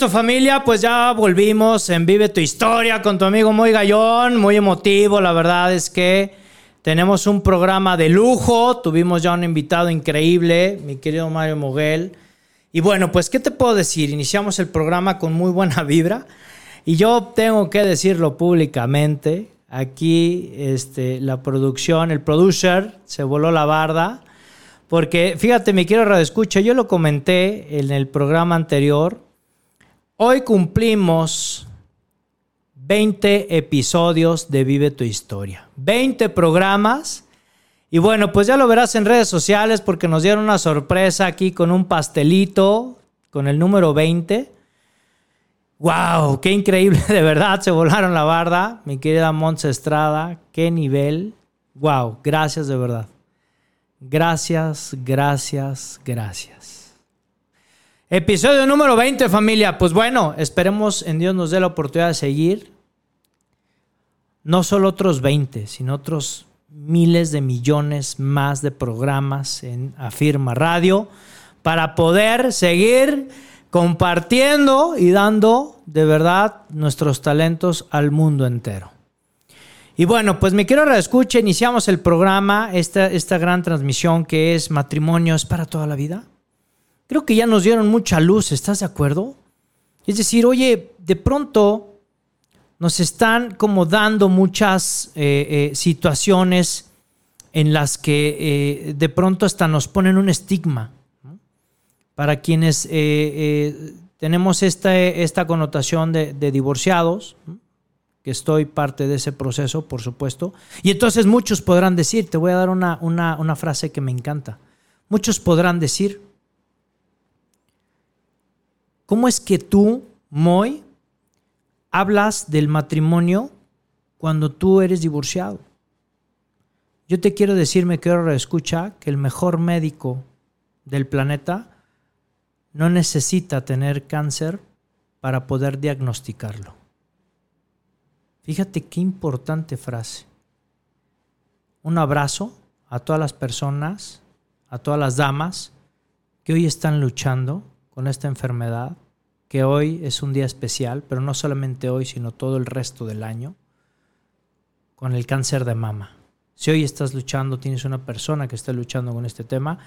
Speaker 2: Familia, pues ya volvimos en Vive tu historia con tu amigo Muy Gallón, muy emotivo, la verdad es que tenemos un programa de lujo, tuvimos ya un invitado increíble, mi querido Mario Moguel. Y bueno, pues ¿qué te puedo decir? Iniciamos el programa con muy buena vibra y yo tengo que decirlo públicamente, aquí este, la producción, el producer se voló la barda. Porque fíjate, mi quiero radioescucha, yo lo comenté en el programa anterior. Hoy cumplimos 20 episodios de Vive tu Historia. 20 programas. Y bueno, pues ya lo verás en redes sociales porque nos dieron una sorpresa aquí con un pastelito con el número 20. ¡Wow! ¡Qué increíble! De verdad, se volaron la barda. Mi querida Montse Estrada, qué nivel. ¡Wow! Gracias de verdad. Gracias, gracias, gracias. Episodio número 20, familia. Pues bueno, esperemos en Dios nos dé la oportunidad de seguir. No solo otros 20, sino otros miles de millones más de programas en Afirma Radio para poder seguir compartiendo y dando de verdad nuestros talentos al mundo entero. Y bueno, pues me quiero reescucha, iniciamos el programa, esta, esta gran transmisión que es Matrimonios para toda la vida. Creo que ya nos dieron mucha luz, ¿estás de acuerdo? Es decir, oye, de pronto nos están como dando muchas eh, eh, situaciones en las que eh, de pronto hasta nos ponen un estigma. Para quienes tenemos esta, esta connotación de, divorciados, que estoy parte de ese proceso, por supuesto. Y entonces muchos podrán decir, te voy a dar una, una frase que me encanta, muchos podrán decir, ¿cómo es que tú, Moy, hablas del matrimonio cuando tú eres divorciado? Yo te quiero decir, me quiero escucha que el mejor médico del planeta no necesita tener cáncer para poder diagnosticarlo. Fíjate qué importante frase. Un abrazo a todas las personas, a todas las damas que hoy están luchando con esta enfermedad, que hoy es un día especial, pero no solamente hoy, sino todo el resto del año, con el cáncer de mama. Si hoy estás luchando, tienes una persona que está luchando con este tema,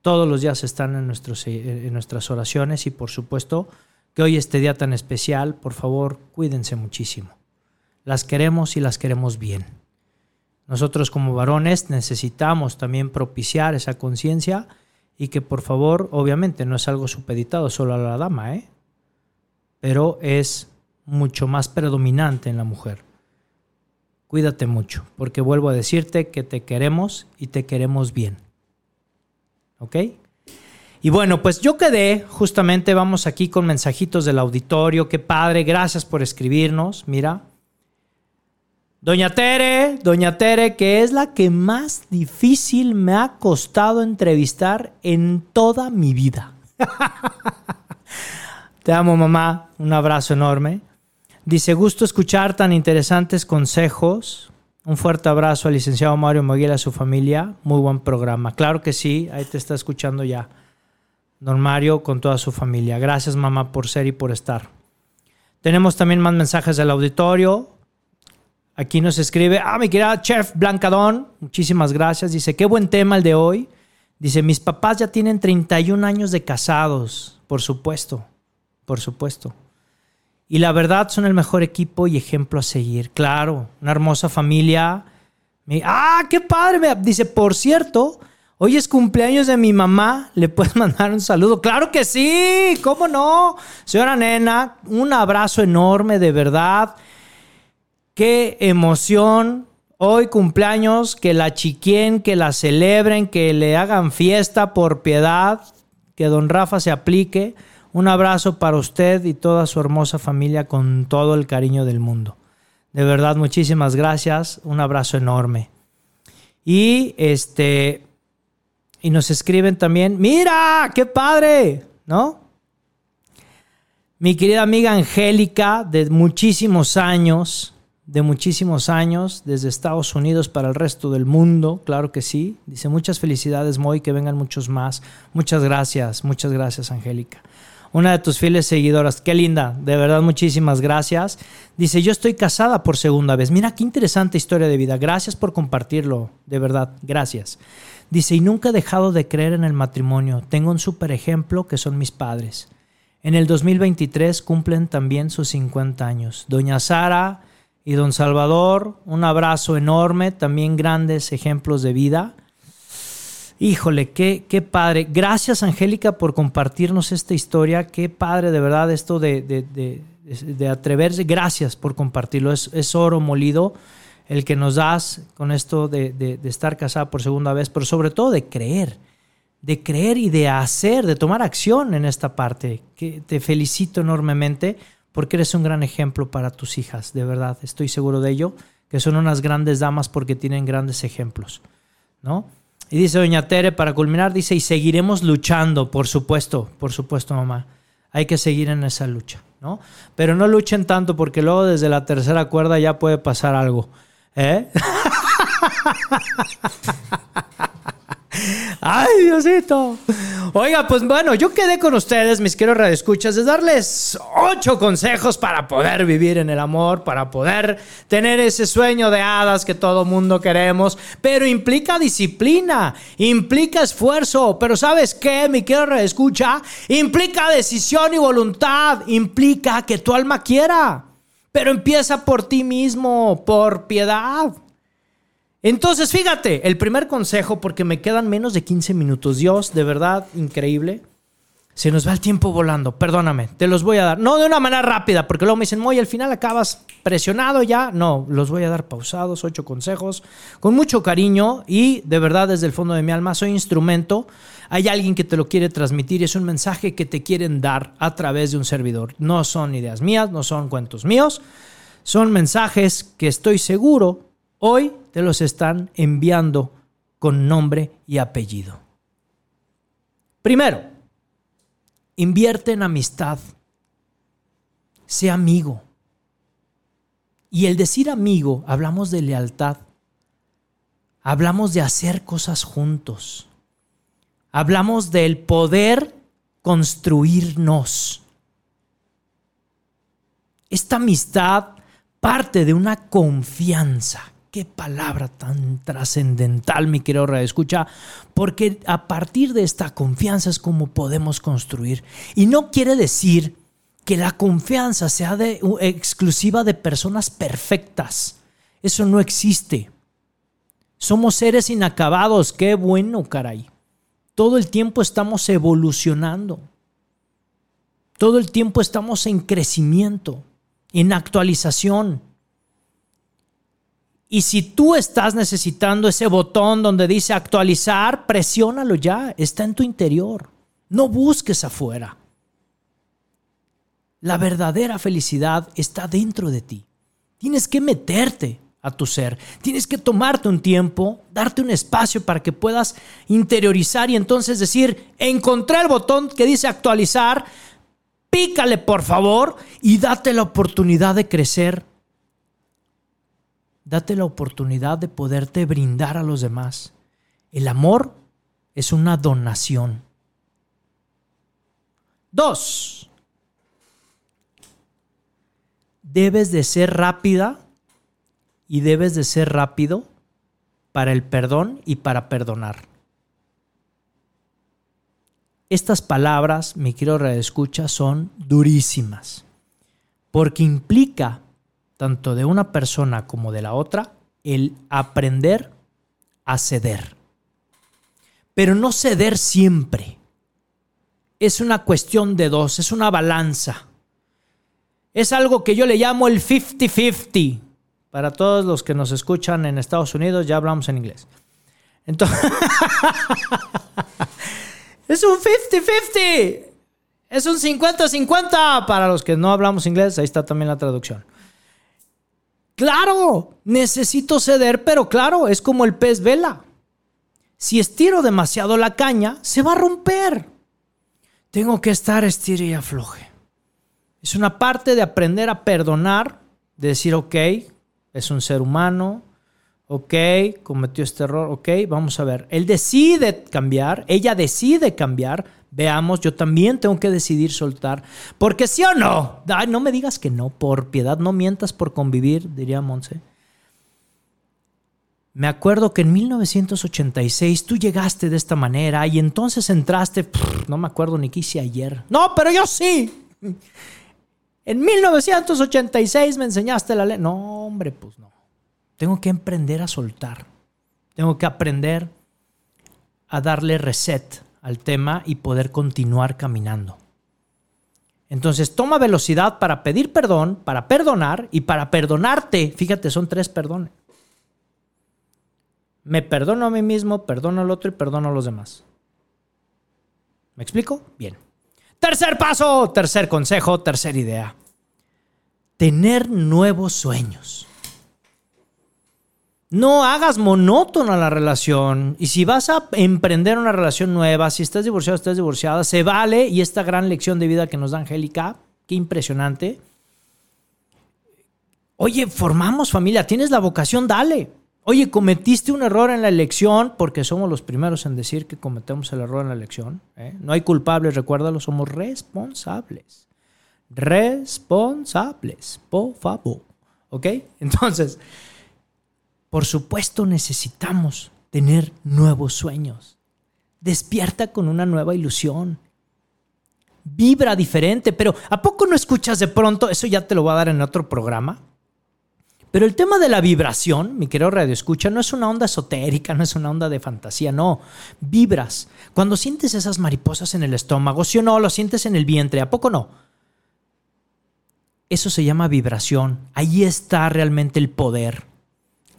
Speaker 2: todos los días están en, nuestros, en nuestras oraciones y por supuesto que hoy este día tan especial, por favor, cuídense muchísimo. Las queremos y las queremos bien. Nosotros como varones necesitamos también propiciar esa conciencia y que por favor, obviamente no es algo supeditado solo a la dama, ¿eh? pero es mucho más predominante en la mujer. Cuídate mucho, porque vuelvo a decirte que te queremos y te queremos bien. ¿Ok? Y bueno, pues yo quedé, justamente vamos aquí con mensajitos del auditorio. Qué padre, gracias por escribirnos. Mira. Doña Tere, Doña Tere, que es la que más difícil me ha costado entrevistar en toda mi vida. Te amo, mamá. Un abrazo enorme. Dice, gusto escuchar tan interesantes consejos. Un fuerte abrazo al licenciado Mario Moguel y a su familia. Muy buen programa. Claro que sí, ahí te está escuchando ya. Don Mario con toda su familia. Gracias, mamá, por ser y por estar. Tenemos también más mensajes del auditorio. Aquí nos escribe, ah, mi querida Chef Blancadón, muchísimas gracias. Dice, qué buen tema el de hoy. Dice, mis papás ya tienen 31 años de casados, por supuesto, por supuesto. Y la verdad son el mejor equipo y ejemplo a seguir. Claro, una hermosa familia. Ah, qué padre. Dice, por cierto, Hoy es cumpleaños de mi mamá, ¿le puedes mandar un saludo? Claro que sí, ¿cómo no? Señora Nena, un abrazo enorme, de verdad. Qué emoción. Hoy cumpleaños, que la chiquien, que la celebren, que le hagan fiesta por piedad, que don Rafa se aplique. Un abrazo para usted y toda su hermosa familia con todo el cariño del mundo. De verdad, muchísimas gracias. Un abrazo enorme. Y este, y nos escriben también, mira, qué padre, ¿no? Mi querida amiga Angélica, de muchísimos años, de muchísimos años, desde Estados Unidos para el resto del mundo, claro que sí. Dice, muchas felicidades, Moy, que vengan muchos más. Muchas gracias, muchas gracias, Angélica. Una de tus fieles seguidoras, qué linda, de verdad, muchísimas gracias. Dice, yo estoy casada por segunda vez. Mira, qué interesante historia de vida. Gracias por compartirlo, de verdad, gracias. Dice, y nunca he dejado de creer en el matrimonio. Tengo un super ejemplo que son mis padres. En el 2023 cumplen también sus 50 años. Doña Sara y don Salvador, un abrazo enorme, también grandes ejemplos de vida. Híjole, qué, qué padre. Gracias Angélica por compartirnos esta historia. Qué padre de verdad esto de, de, atreverse. Gracias por compartirlo. Es, es oro molido el que nos das con esto de, estar casada por segunda vez, pero sobre todo de creer, de creer y de hacer, de tomar acción en esta parte. Que te felicito enormemente porque eres un gran ejemplo para tus hijas, de verdad, estoy seguro de ello, que son unas grandes damas porque tienen grandes ejemplos, ¿no? Y dice doña Tere, para culminar, dice, y seguiremos luchando, por supuesto, por supuesto, mamá. Hay que seguir en esa lucha, ¿no? Pero no luchen tanto porque luego desde la tercera cuerda ya puede pasar algo. ¿Eh? Ay, Diosito. Oiga, pues bueno, yo quedé con ustedes, mis queridos radioescuchas, de darles ocho consejos para poder vivir en el amor, para poder tener ese sueño de hadas que todo mundo queremos, pero implica disciplina, implica esfuerzo, pero ¿sabes qué, mi querido radioescucha? Implica decisión y voluntad, implica que tu alma quiera. Pero empieza por ti mismo, por piedad. Entonces, fíjate, el primer consejo, porque me quedan menos de 15 minutos. Dios, de verdad, increíble. Se nos va el tiempo volando, perdóname, te los voy a dar. No de una manera rápida, porque luego me dicen, muy al final acabas presionado ya. No, los voy a dar pausados, ocho consejos, con mucho cariño y de verdad desde el fondo de mi alma soy instrumento. Hay alguien que te lo quiere transmitir y es un mensaje que te quieren dar a través de un servidor. No son ideas mías, no son cuentos míos, son mensajes que estoy seguro hoy te los están enviando con nombre y apellido. Primero, Invierte en amistad. Sé amigo. Y el decir amigo, hablamos de lealtad. Hablamos de hacer cosas juntos. Hablamos del poder construirnos. Esta amistad parte de una confianza Qué palabra tan trascendental, mi querido Escucha, porque a partir de esta confianza es como podemos construir. Y no quiere decir que la confianza sea exclusiva de personas perfectas. Eso no existe. Somos seres inacabados. Qué bueno, caray. Todo el tiempo estamos evolucionando. Todo el tiempo estamos en crecimiento. en actualización. Y si tú estás necesitando ese botón donde dice actualizar, presiónalo ya, está en tu interior. No busques afuera. La verdadera felicidad está dentro de ti. Tienes que meterte a tu ser. Tienes que tomarte un tiempo, darte un espacio para que puedas interiorizar y entonces decir, encontré el botón que dice actualizar, pícale por favor y date la oportunidad de crecer. Date la oportunidad de poderte brindar a los demás. El amor es una donación. Dos, debes de ser rápida y debes de ser rápido para el perdón y para perdonar. Estas palabras, mi querido escucha, son durísimas, porque implica, tanto de una persona como de la otra, el aprender a ceder. Pero no ceder siempre. Es una cuestión de dos, es una balanza. Es algo que yo le llamo el 50-50. Para todos los que nos escuchan en Estados Unidos, ya hablamos en inglés. Entonces, es un 50-50. Es un 50-50 para los que no hablamos inglés. Ahí está también la traducción. Claro, necesito ceder, pero claro, es como el pez vela. Si estiro demasiado la caña, se va a romper. Tengo que estar estire y afloje. Es una parte de aprender a perdonar, de decir, ok, es un ser humano, ok, cometió este error, ok, vamos a ver. Él decide cambiar, ella decide cambiar, veamos, yo también tengo que decidir soltar, porque sí o no, Ay, no me digas que no, por piedad, no mientas por convivir, diría Monse. Me acuerdo que en 1986 tú llegaste de esta manera y entonces entraste, no me acuerdo ni qué hice ayer. No, pero yo sí. En 1986 me enseñaste la ley. No, hombre, pues no. Tengo que aprender a soltar. Tengo que aprender a darle reset al tema y poder continuar caminando. Entonces, toma velocidad para pedir perdón, para perdonar y para perdonarte. Fíjate, son tres perdones. Me perdono a mí mismo, perdono al otro y perdono a los demás. ¿Me explico? Bien. Tercer paso, tercer consejo, tercera idea. Tener nuevos sueños. No hagas monótona la relación. Y si vas a emprender una relación nueva, si estás divorciado, estás divorciada, se vale. Y esta gran lección de vida que nos da Angélica, qué impresionante. Oye, formamos familia, tienes la vocación, dale. Oye, cometiste un error en la elección, porque somos los primeros en decir que cometemos el error en la elección. ¿eh? No hay culpables, recuérdalo, somos responsables. Responsables, por favor. ¿Ok? Entonces, por supuesto necesitamos tener nuevos sueños. Despierta con una nueva ilusión. Vibra diferente, pero ¿a poco no escuchas de pronto? Eso ya te lo voy a dar en otro programa pero el tema de la vibración, mi querido radio escucha, no es una onda esotérica, no es una onda de fantasía, no. Vibras. Cuando sientes esas mariposas en el estómago, sí o no, lo sientes en el vientre, ¿a poco no? Eso se llama vibración. Ahí está realmente el poder.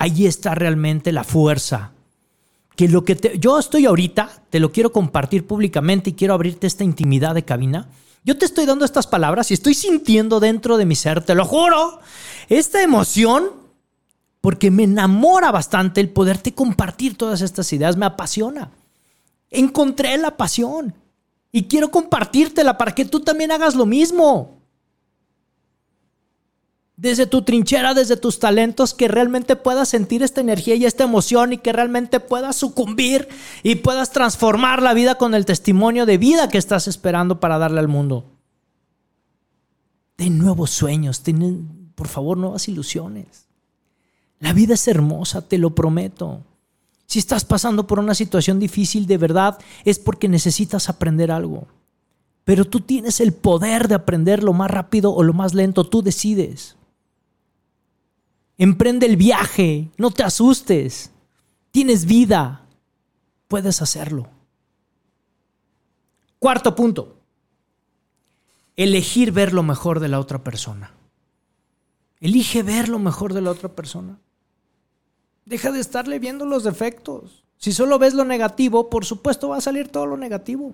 Speaker 2: Ahí está realmente la fuerza. Que lo que yo estoy ahorita, te lo quiero compartir públicamente y quiero abrirte esta intimidad de cabina. Yo te estoy dando estas palabras y estoy sintiendo dentro de mi ser, te lo juro, esta emoción, porque me enamora bastante el poderte compartir todas estas ideas, me apasiona. Encontré la pasión y quiero compartírtela para que tú también hagas lo mismo. Desde tu trinchera, desde tus talentos, que realmente puedas sentir esta energía y esta emoción y que realmente puedas sucumbir y puedas transformar la vida con el testimonio de vida que estás esperando para darle al mundo. Ten nuevos sueños, ten por favor, nuevas ilusiones. La vida es hermosa, te lo prometo. Si estás pasando por una situación difícil de verdad, es porque necesitas aprender algo. Pero tú tienes el poder de aprender lo más rápido o lo más lento, tú decides. Emprende el viaje, no te asustes. Tienes vida, puedes hacerlo. Cuarto punto, elegir ver lo mejor de la otra persona. Elige ver lo mejor de la otra persona. Deja de estarle viendo los defectos. Si solo ves lo negativo, por supuesto va a salir todo lo negativo.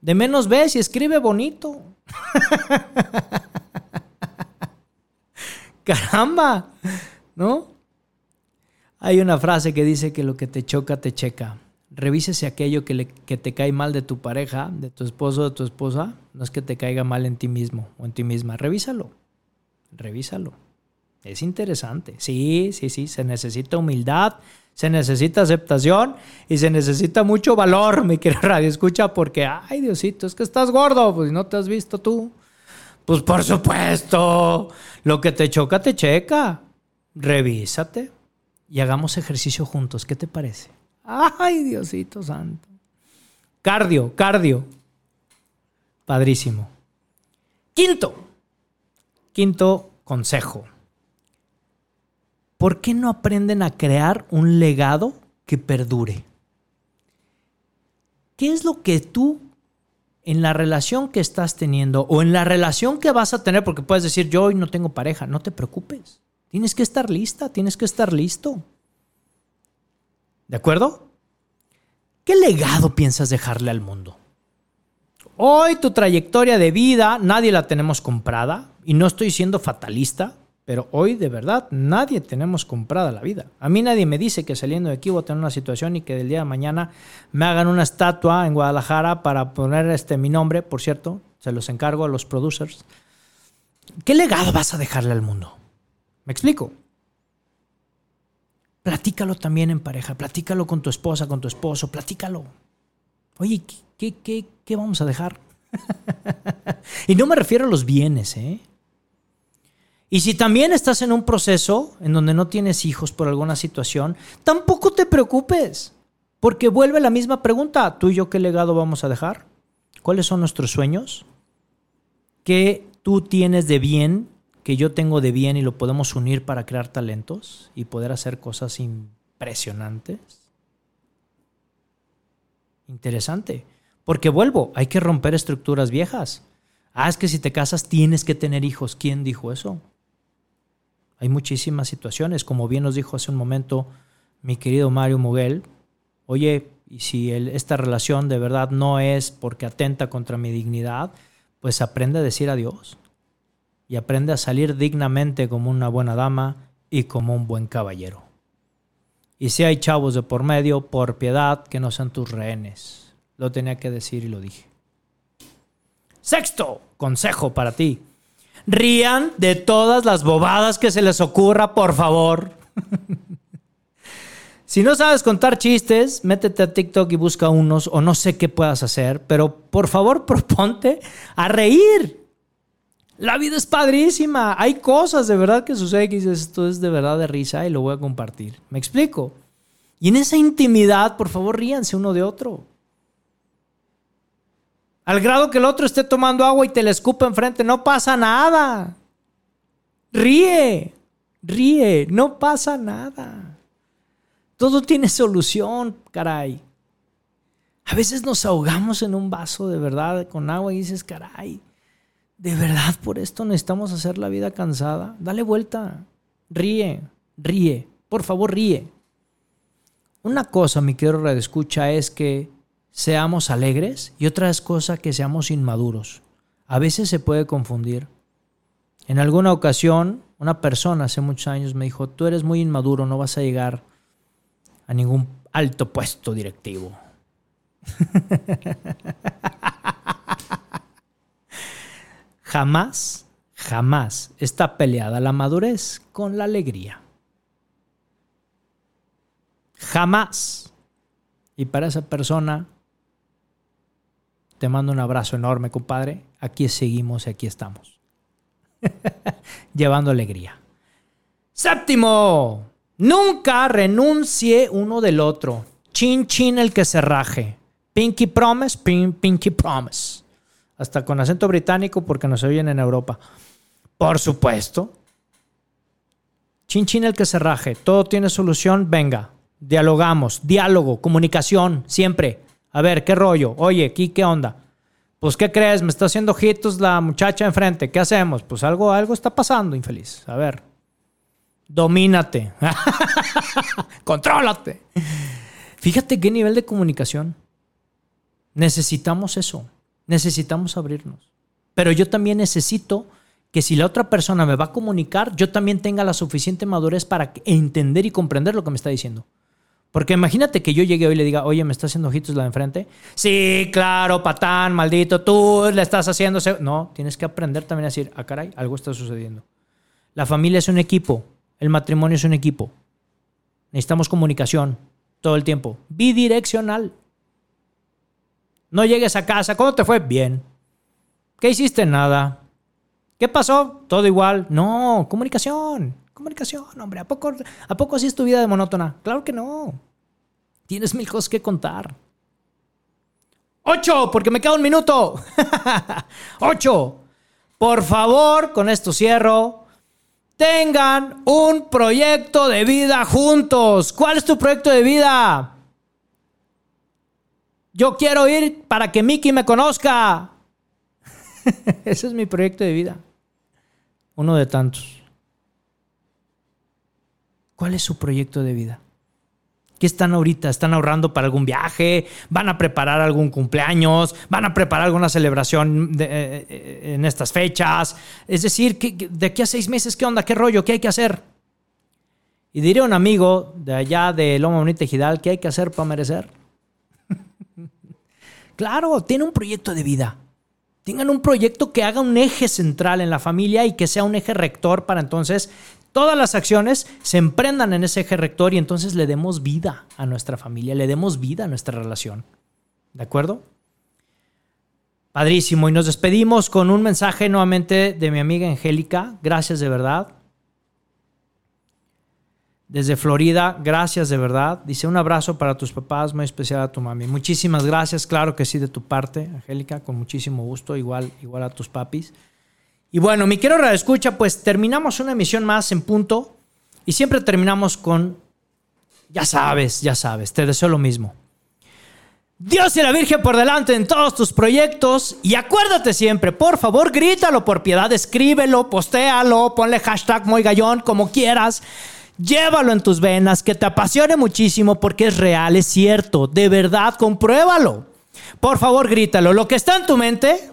Speaker 2: De menos ves y escribe bonito. Caramba, ¿no? Hay una frase que dice que lo que te choca, te checa. Revísese aquello que, te cae mal de tu pareja, de tu esposo de tu esposa. No es que te caiga mal en ti mismo o en ti misma. Revísalo. Revísalo. Es interesante. Sí, sí, sí. Se necesita humildad, se necesita aceptación y se necesita mucho valor, mi querido Radio Escucha, porque, ay, Diosito, es que estás gordo, pues no te has visto tú. Pues por supuesto, lo que te choca, te checa. Revísate y hagamos ejercicio juntos. ¿Qué te parece? Ay, Diosito santo. Cardio, cardio. Padrísimo. Quinto. Quinto consejo. ¿Por qué no aprenden a crear un legado que perdure? ¿Qué es lo que tú en la relación que estás teniendo o en la relación que vas a tener, porque puedes decir, yo hoy no tengo pareja, no te preocupes. Tienes que estar lista, tienes que estar listo. ¿De acuerdo? ¿Qué legado piensas dejarle al mundo? Hoy tu trayectoria de vida nadie la tenemos comprada y no estoy siendo fatalista, pero hoy de verdad nadie tenemos comprada la vida. A mí nadie me dice que saliendo de aquí voy a tener una situación y que del día de mañana me hagan una estatua en Guadalajara para poner este mi nombre, por cierto, se los encargo a los producers. ¿Qué legado vas a dejarle al mundo? ¿Me explico? Platícalo también en pareja, platícalo con tu esposa, con tu esposo, platícalo. Oye, ¿qué, qué, qué, qué vamos a dejar? y no me refiero a los bienes, ¿eh? Y si también estás en un proceso en donde no tienes hijos por alguna situación, tampoco te preocupes, porque vuelve la misma pregunta, ¿tú y yo qué legado vamos a dejar? ¿Cuáles son nuestros sueños? ¿Qué tú tienes de bien, que yo tengo de bien y lo podemos unir para crear talentos y poder hacer cosas impresionantes? Interesante. Porque vuelvo, hay que romper estructuras viejas. Ah, es que si te casas tienes que tener hijos. ¿Quién dijo eso? Hay muchísimas situaciones, como bien nos dijo hace un momento mi querido Mario Muguel. Oye, y si esta relación de verdad no es porque atenta contra mi dignidad, pues aprende a decir adiós. Y aprende a salir dignamente como una buena dama y como un buen caballero. Y si hay chavos de por medio, por piedad, que no sean tus rehenes. Lo tenía que decir y lo dije. Sexto consejo para ti. Rían de todas las bobadas que se les ocurra, por favor. si no sabes contar chistes, métete a TikTok y busca unos o no sé qué puedas hacer, pero por favor proponte a reír. La vida es padrísima. Hay cosas de verdad que suceden que dices, esto es de verdad de risa y lo voy a compartir. ¿Me explico? Y en esa intimidad, por favor, ríanse uno de otro. Al grado que el otro esté tomando agua y te le escupa enfrente, no pasa nada. Ríe, ríe, no pasa nada. Todo tiene solución, caray. A veces nos ahogamos en un vaso de verdad con agua y dices, caray, de verdad por esto necesitamos hacer la vida cansada. Dale vuelta, ríe, ríe, por favor ríe. Una cosa, mi querido escucha es que seamos alegres y otra cosa que seamos inmaduros. A veces se puede confundir. En alguna ocasión, una persona hace muchos años me dijo, tú eres muy inmaduro, no vas a llegar a ningún alto puesto directivo. jamás, jamás está peleada la madurez con la alegría. Jamás. Y para esa persona, te mando un abrazo enorme, compadre. Aquí seguimos y aquí estamos. Llevando alegría. Séptimo, nunca renuncie uno del otro. Chin, chin el que se raje. Pinky promise, pin, pinky promise. Hasta con acento británico porque nos oyen en Europa. Por supuesto. Chin, chin el que se raje. Todo tiene solución. Venga, dialogamos. Diálogo, comunicación, siempre. A ver, ¿qué rollo? Oye, aquí, ¿qué onda? Pues, ¿qué crees? Me está haciendo ojitos la muchacha enfrente. ¿Qué hacemos? Pues algo, algo está pasando, infeliz. A ver. Domínate. Contrólate. Fíjate qué nivel de comunicación. Necesitamos eso. Necesitamos abrirnos. Pero yo también necesito que si la otra persona me va a comunicar, yo también tenga la suficiente madurez para entender y comprender lo que me está diciendo. Porque imagínate que yo llegue hoy y le diga, oye, ¿me está haciendo ojitos la de enfrente? Sí, claro, patán, maldito, tú le estás haciendo... No, tienes que aprender también a decir, ah, caray, algo está sucediendo. La familia es un equipo, el matrimonio es un equipo. Necesitamos comunicación todo el tiempo, bidireccional. No llegues a casa, ¿cómo te fue? Bien. ¿Qué hiciste? Nada. ¿Qué pasó? Todo igual. No, comunicación. Comunicación, hombre. ¿A poco, ¿A poco así es tu vida de monótona? Claro que no. Tienes mil cosas que contar. Ocho, porque me queda un minuto. Ocho. Por favor, con esto cierro. Tengan un proyecto de vida juntos. ¿Cuál es tu proyecto de vida? Yo quiero ir para que Mickey me conozca. Ese es mi proyecto de vida. Uno de tantos. ¿Cuál es su proyecto de vida? ¿Qué están ahorita? ¿Están ahorrando para algún viaje? ¿Van a preparar algún cumpleaños? ¿Van a preparar alguna celebración eh, eh, en estas fechas? Es decir, de aquí a seis meses, ¿qué onda? ¿Qué rollo? ¿Qué hay que hacer? Y diría un amigo de allá de Loma Bonita Gidal, ¿qué hay que hacer para merecer? claro, tiene un proyecto de vida. Tengan un proyecto que haga un eje central en la familia y que sea un eje rector para entonces todas las acciones se emprendan en ese eje rector y entonces le demos vida a nuestra familia, le demos vida a nuestra relación. ¿De acuerdo? Padrísimo. Y nos despedimos con un mensaje nuevamente de mi amiga Angélica. Gracias de verdad desde Florida, gracias de verdad. Dice un abrazo para tus papás, muy especial a tu mami. Muchísimas gracias, claro que sí, de tu parte, Angélica, con muchísimo gusto, igual, igual a tus papis. Y bueno, mi quiero escucha, pues terminamos una emisión más en punto y siempre terminamos con, ya sabes, ya sabes, te deseo lo mismo. Dios y la Virgen por delante en todos tus proyectos. Y acuérdate siempre, por favor, grítalo por piedad, escríbelo, postéalo, ponle hashtag muy gallón, como quieras. Llévalo en tus venas, que te apasione muchísimo porque es real, es cierto, de verdad, compruébalo. Por favor, grítalo. Lo que está en tu mente,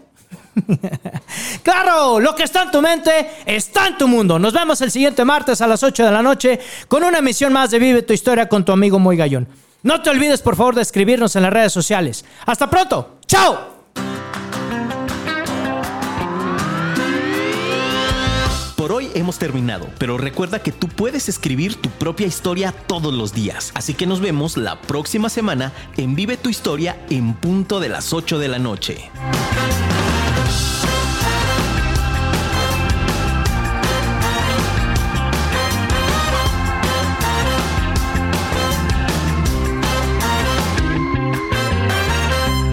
Speaker 2: claro, lo que está en tu mente está en tu mundo. Nos vemos el siguiente martes a las 8 de la noche con una emisión más de Vive tu historia con tu amigo Muy Gallón. No te olvides, por favor, de escribirnos en las redes sociales. Hasta pronto. ¡Chao!
Speaker 1: Por hoy hemos terminado, pero recuerda que tú puedes escribir tu propia historia todos los días. Así que nos vemos la próxima semana en Vive tu historia en punto de las 8 de la noche.